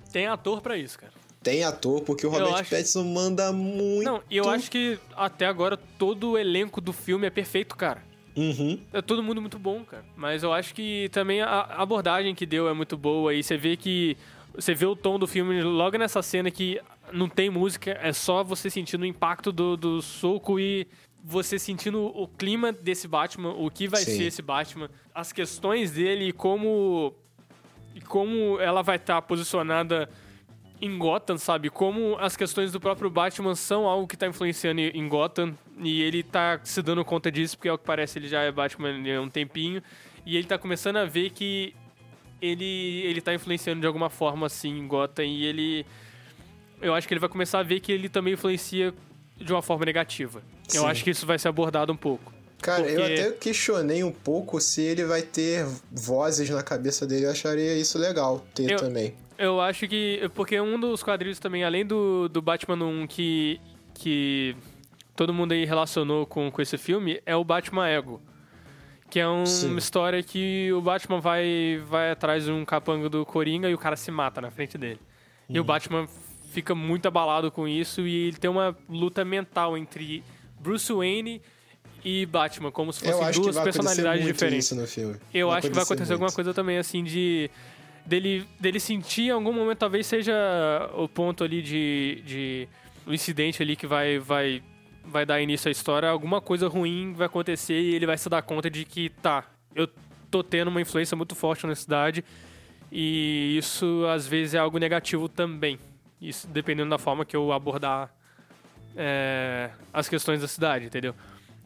Tem ator para isso, cara. Tem ator, porque o Robert acho... Pattinson manda muito. Não, e eu acho que até agora todo o elenco do filme é perfeito, cara. Uhum. É todo mundo muito bom, cara. Mas eu acho que também a abordagem que deu é muito boa. E você vê que. Você vê o tom do filme logo nessa cena que não tem música, é só você sentindo o impacto do, do soco e você sentindo o clima desse Batman, o que vai Sim. ser esse Batman, as questões dele e como. E como ela vai estar tá posicionada em Gotham, sabe? Como as questões do próprio Batman são algo que está influenciando em Gotham e ele tá se dando conta disso, porque ao que parece ele já é Batman há um tempinho, e ele tá começando a ver que ele ele tá influenciando de alguma forma assim em Gotham e ele eu acho que ele vai começar a ver que ele também influencia de uma forma negativa. Sim. Eu acho que isso vai ser abordado um pouco. Cara, porque... eu até questionei um pouco se ele vai ter vozes na cabeça dele. Eu acharia isso legal ter eu, também. Eu acho que. Porque um dos quadrinhos também, além do, do Batman 1 que. que todo mundo aí relacionou com, com esse filme, é o Batman Ego. Que é um, uma história que o Batman vai, vai atrás de um capanga do Coringa e o cara se mata na frente dele. Uhum. E o uhum. Batman fica muito abalado com isso e ele tem uma luta mental entre Bruce Wayne e Batman, como se fossem duas personalidades diferentes. Eu vai acho que vai acontecer muito. alguma coisa também assim de dele, dele sentir em algum momento, talvez seja o ponto ali de, de o incidente ali que vai, vai vai dar início à história, alguma coisa ruim vai acontecer e ele vai se dar conta de que, tá, eu tô tendo uma influência muito forte na cidade e isso às vezes é algo negativo também. Isso dependendo da forma que eu abordar é, as questões da cidade, entendeu?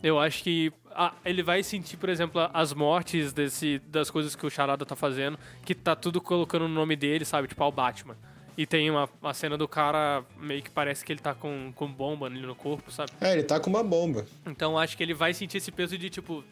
Eu acho que ah, ele vai sentir, por exemplo, as mortes desse, das coisas que o Charada tá fazendo, que tá tudo colocando no nome dele, sabe? Tipo, ao Batman. E tem uma, uma cena do cara meio que parece que ele tá com, com bomba ali no corpo, sabe? É, ele tá com uma bomba. Então acho que ele vai sentir esse peso de tipo,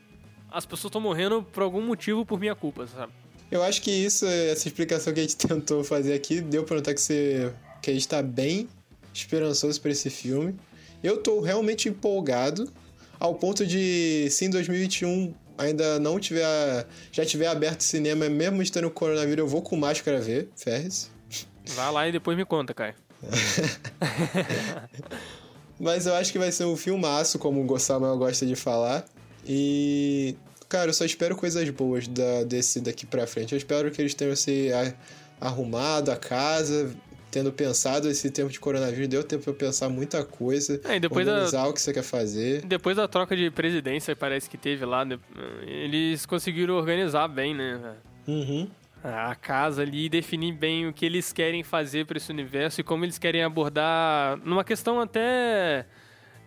as pessoas estão morrendo por algum motivo por minha culpa, sabe? Eu acho que isso, essa explicação que a gente [laughs] tentou fazer aqui, deu pra notar que, você, que a gente tá bem esperançoso pra esse filme. Eu tô realmente empolgado, ao ponto de, se em 2021 ainda não tiver. já tiver aberto o cinema, mesmo estando coronavírus, eu vou com máscara ver, Ferris. Vai lá e depois me conta, Caio. [laughs] [laughs] Mas eu acho que vai ser um filmaço, como o Samuel gosta de falar. E. Cara, eu só espero coisas boas da, desse daqui pra frente. Eu espero que eles tenham se arrumado a casa, tendo pensado esse tempo de coronavírus, deu tempo pra eu pensar muita coisa. É, e depois organizar da, o que você quer fazer. Depois da troca de presidência, parece que teve lá, eles conseguiram organizar bem, né? Uhum a casa ali e definir bem o que eles querem fazer para esse universo e como eles querem abordar numa questão até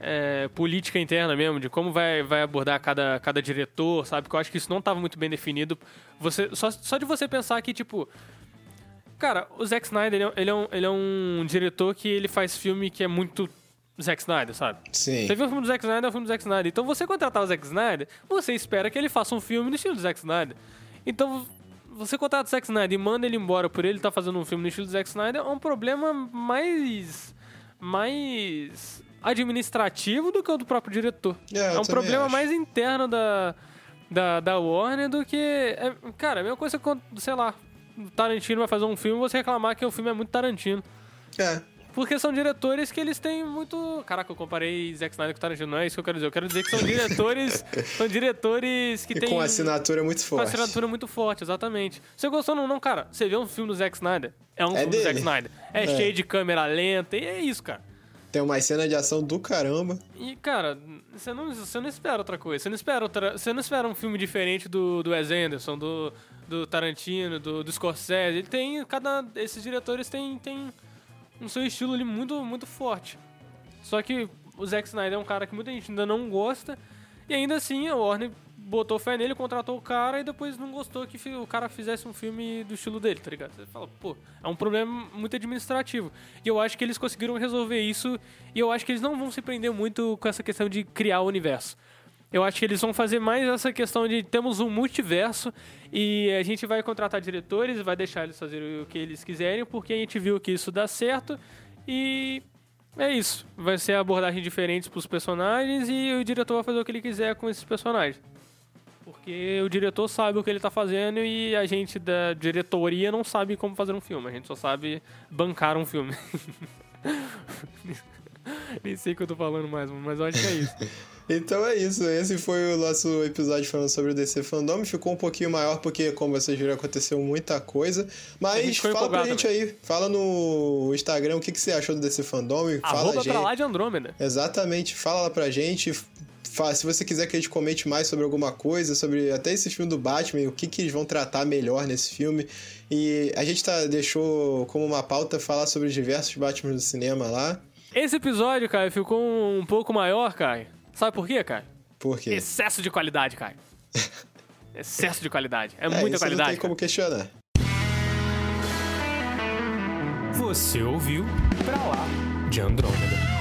é, política interna mesmo, de como vai, vai abordar cada, cada diretor, sabe? Que eu acho que isso não estava muito bem definido. Você, só, só de você pensar que, tipo. Cara, o Zack Snyder, ele é, ele é, um, ele é um diretor que ele faz filme que é muito Zack Snyder, sabe? Sim. Você viu o filme do Zack Snyder, é o filme do Zack Snyder. Então você contratar o Zack Snyder, você espera que ele faça um filme no estilo do Zack Snyder. Então você contrata o Zack Snyder e manda ele embora por ele estar tá fazendo um filme no estilo do Zack Snyder é um problema mais. mais. administrativo do que o do próprio diretor. É, é um problema acho. mais interno da, da, da Warner do que. É, cara, a mesma coisa sei lá, Tarantino vai fazer um filme e você reclamar que o filme é muito Tarantino. É. Porque são diretores que eles têm muito. Caraca, eu comparei Zack Snyder com Tarantino. Não é isso que eu quero dizer. Eu quero dizer que são diretores. [laughs] são diretores que e têm. Com assinatura muito forte. Com assinatura muito forte, exatamente. Você gostou ou não, cara? Você vê um filme do Zack Snyder? É um é filme dele. do Zack Snyder. É, é, cheio de câmera lenta e é isso, cara. Tem uma cena de ação do caramba. E, cara, você não, você não espera outra coisa. Você não espera, outra, você não espera um filme diferente do, do Wes Anderson, do, do Tarantino, do, do Scorsese. Ele tem. Cada. Esses diretores têm. têm no seu estilo ali muito, muito forte. Só que o Zack Snyder é um cara que muita gente ainda não gosta. E ainda assim a Warner botou fé nele, contratou o cara e depois não gostou que o cara fizesse um filme do estilo dele, tá ligado? Você fala, pô, é um problema muito administrativo. E eu acho que eles conseguiram resolver isso e eu acho que eles não vão se prender muito com essa questão de criar o universo. Eu acho que eles vão fazer mais essa questão de temos um multiverso e a gente vai contratar diretores, vai deixar eles fazerem o que eles quiserem, porque a gente viu que isso dá certo e é isso. Vai ser abordagem diferentes para os personagens e o diretor vai fazer o que ele quiser com esses personagens. Porque o diretor sabe o que ele está fazendo e a gente da diretoria não sabe como fazer um filme. A gente só sabe bancar um filme. [laughs] Nem sei o que eu tô falando mais, mas acho que é isso. [laughs] Então é isso, esse foi o nosso episódio falando sobre o DC Fandom. Ficou um pouquinho maior porque, como vocês viram, aconteceu muita coisa. Mas fala pra gente também. aí, fala no Instagram o que, que você achou do DC Fandom. Fala Arroba gente... pra lá de Andrômeda. Exatamente, fala lá pra gente. Se você quiser que a gente comente mais sobre alguma coisa, sobre até esse filme do Batman, o que, que eles vão tratar melhor nesse filme. E a gente tá, deixou como uma pauta falar sobre diversos Batman do cinema lá. Esse episódio, cara, ficou um pouco maior, cara Sabe por quê, cara? Por quê? Excesso de qualidade, cara. [laughs] Excesso de qualidade. É, é muita qualidade. Não tem como questionar. Você ouviu Pra Lá de Andrômeda.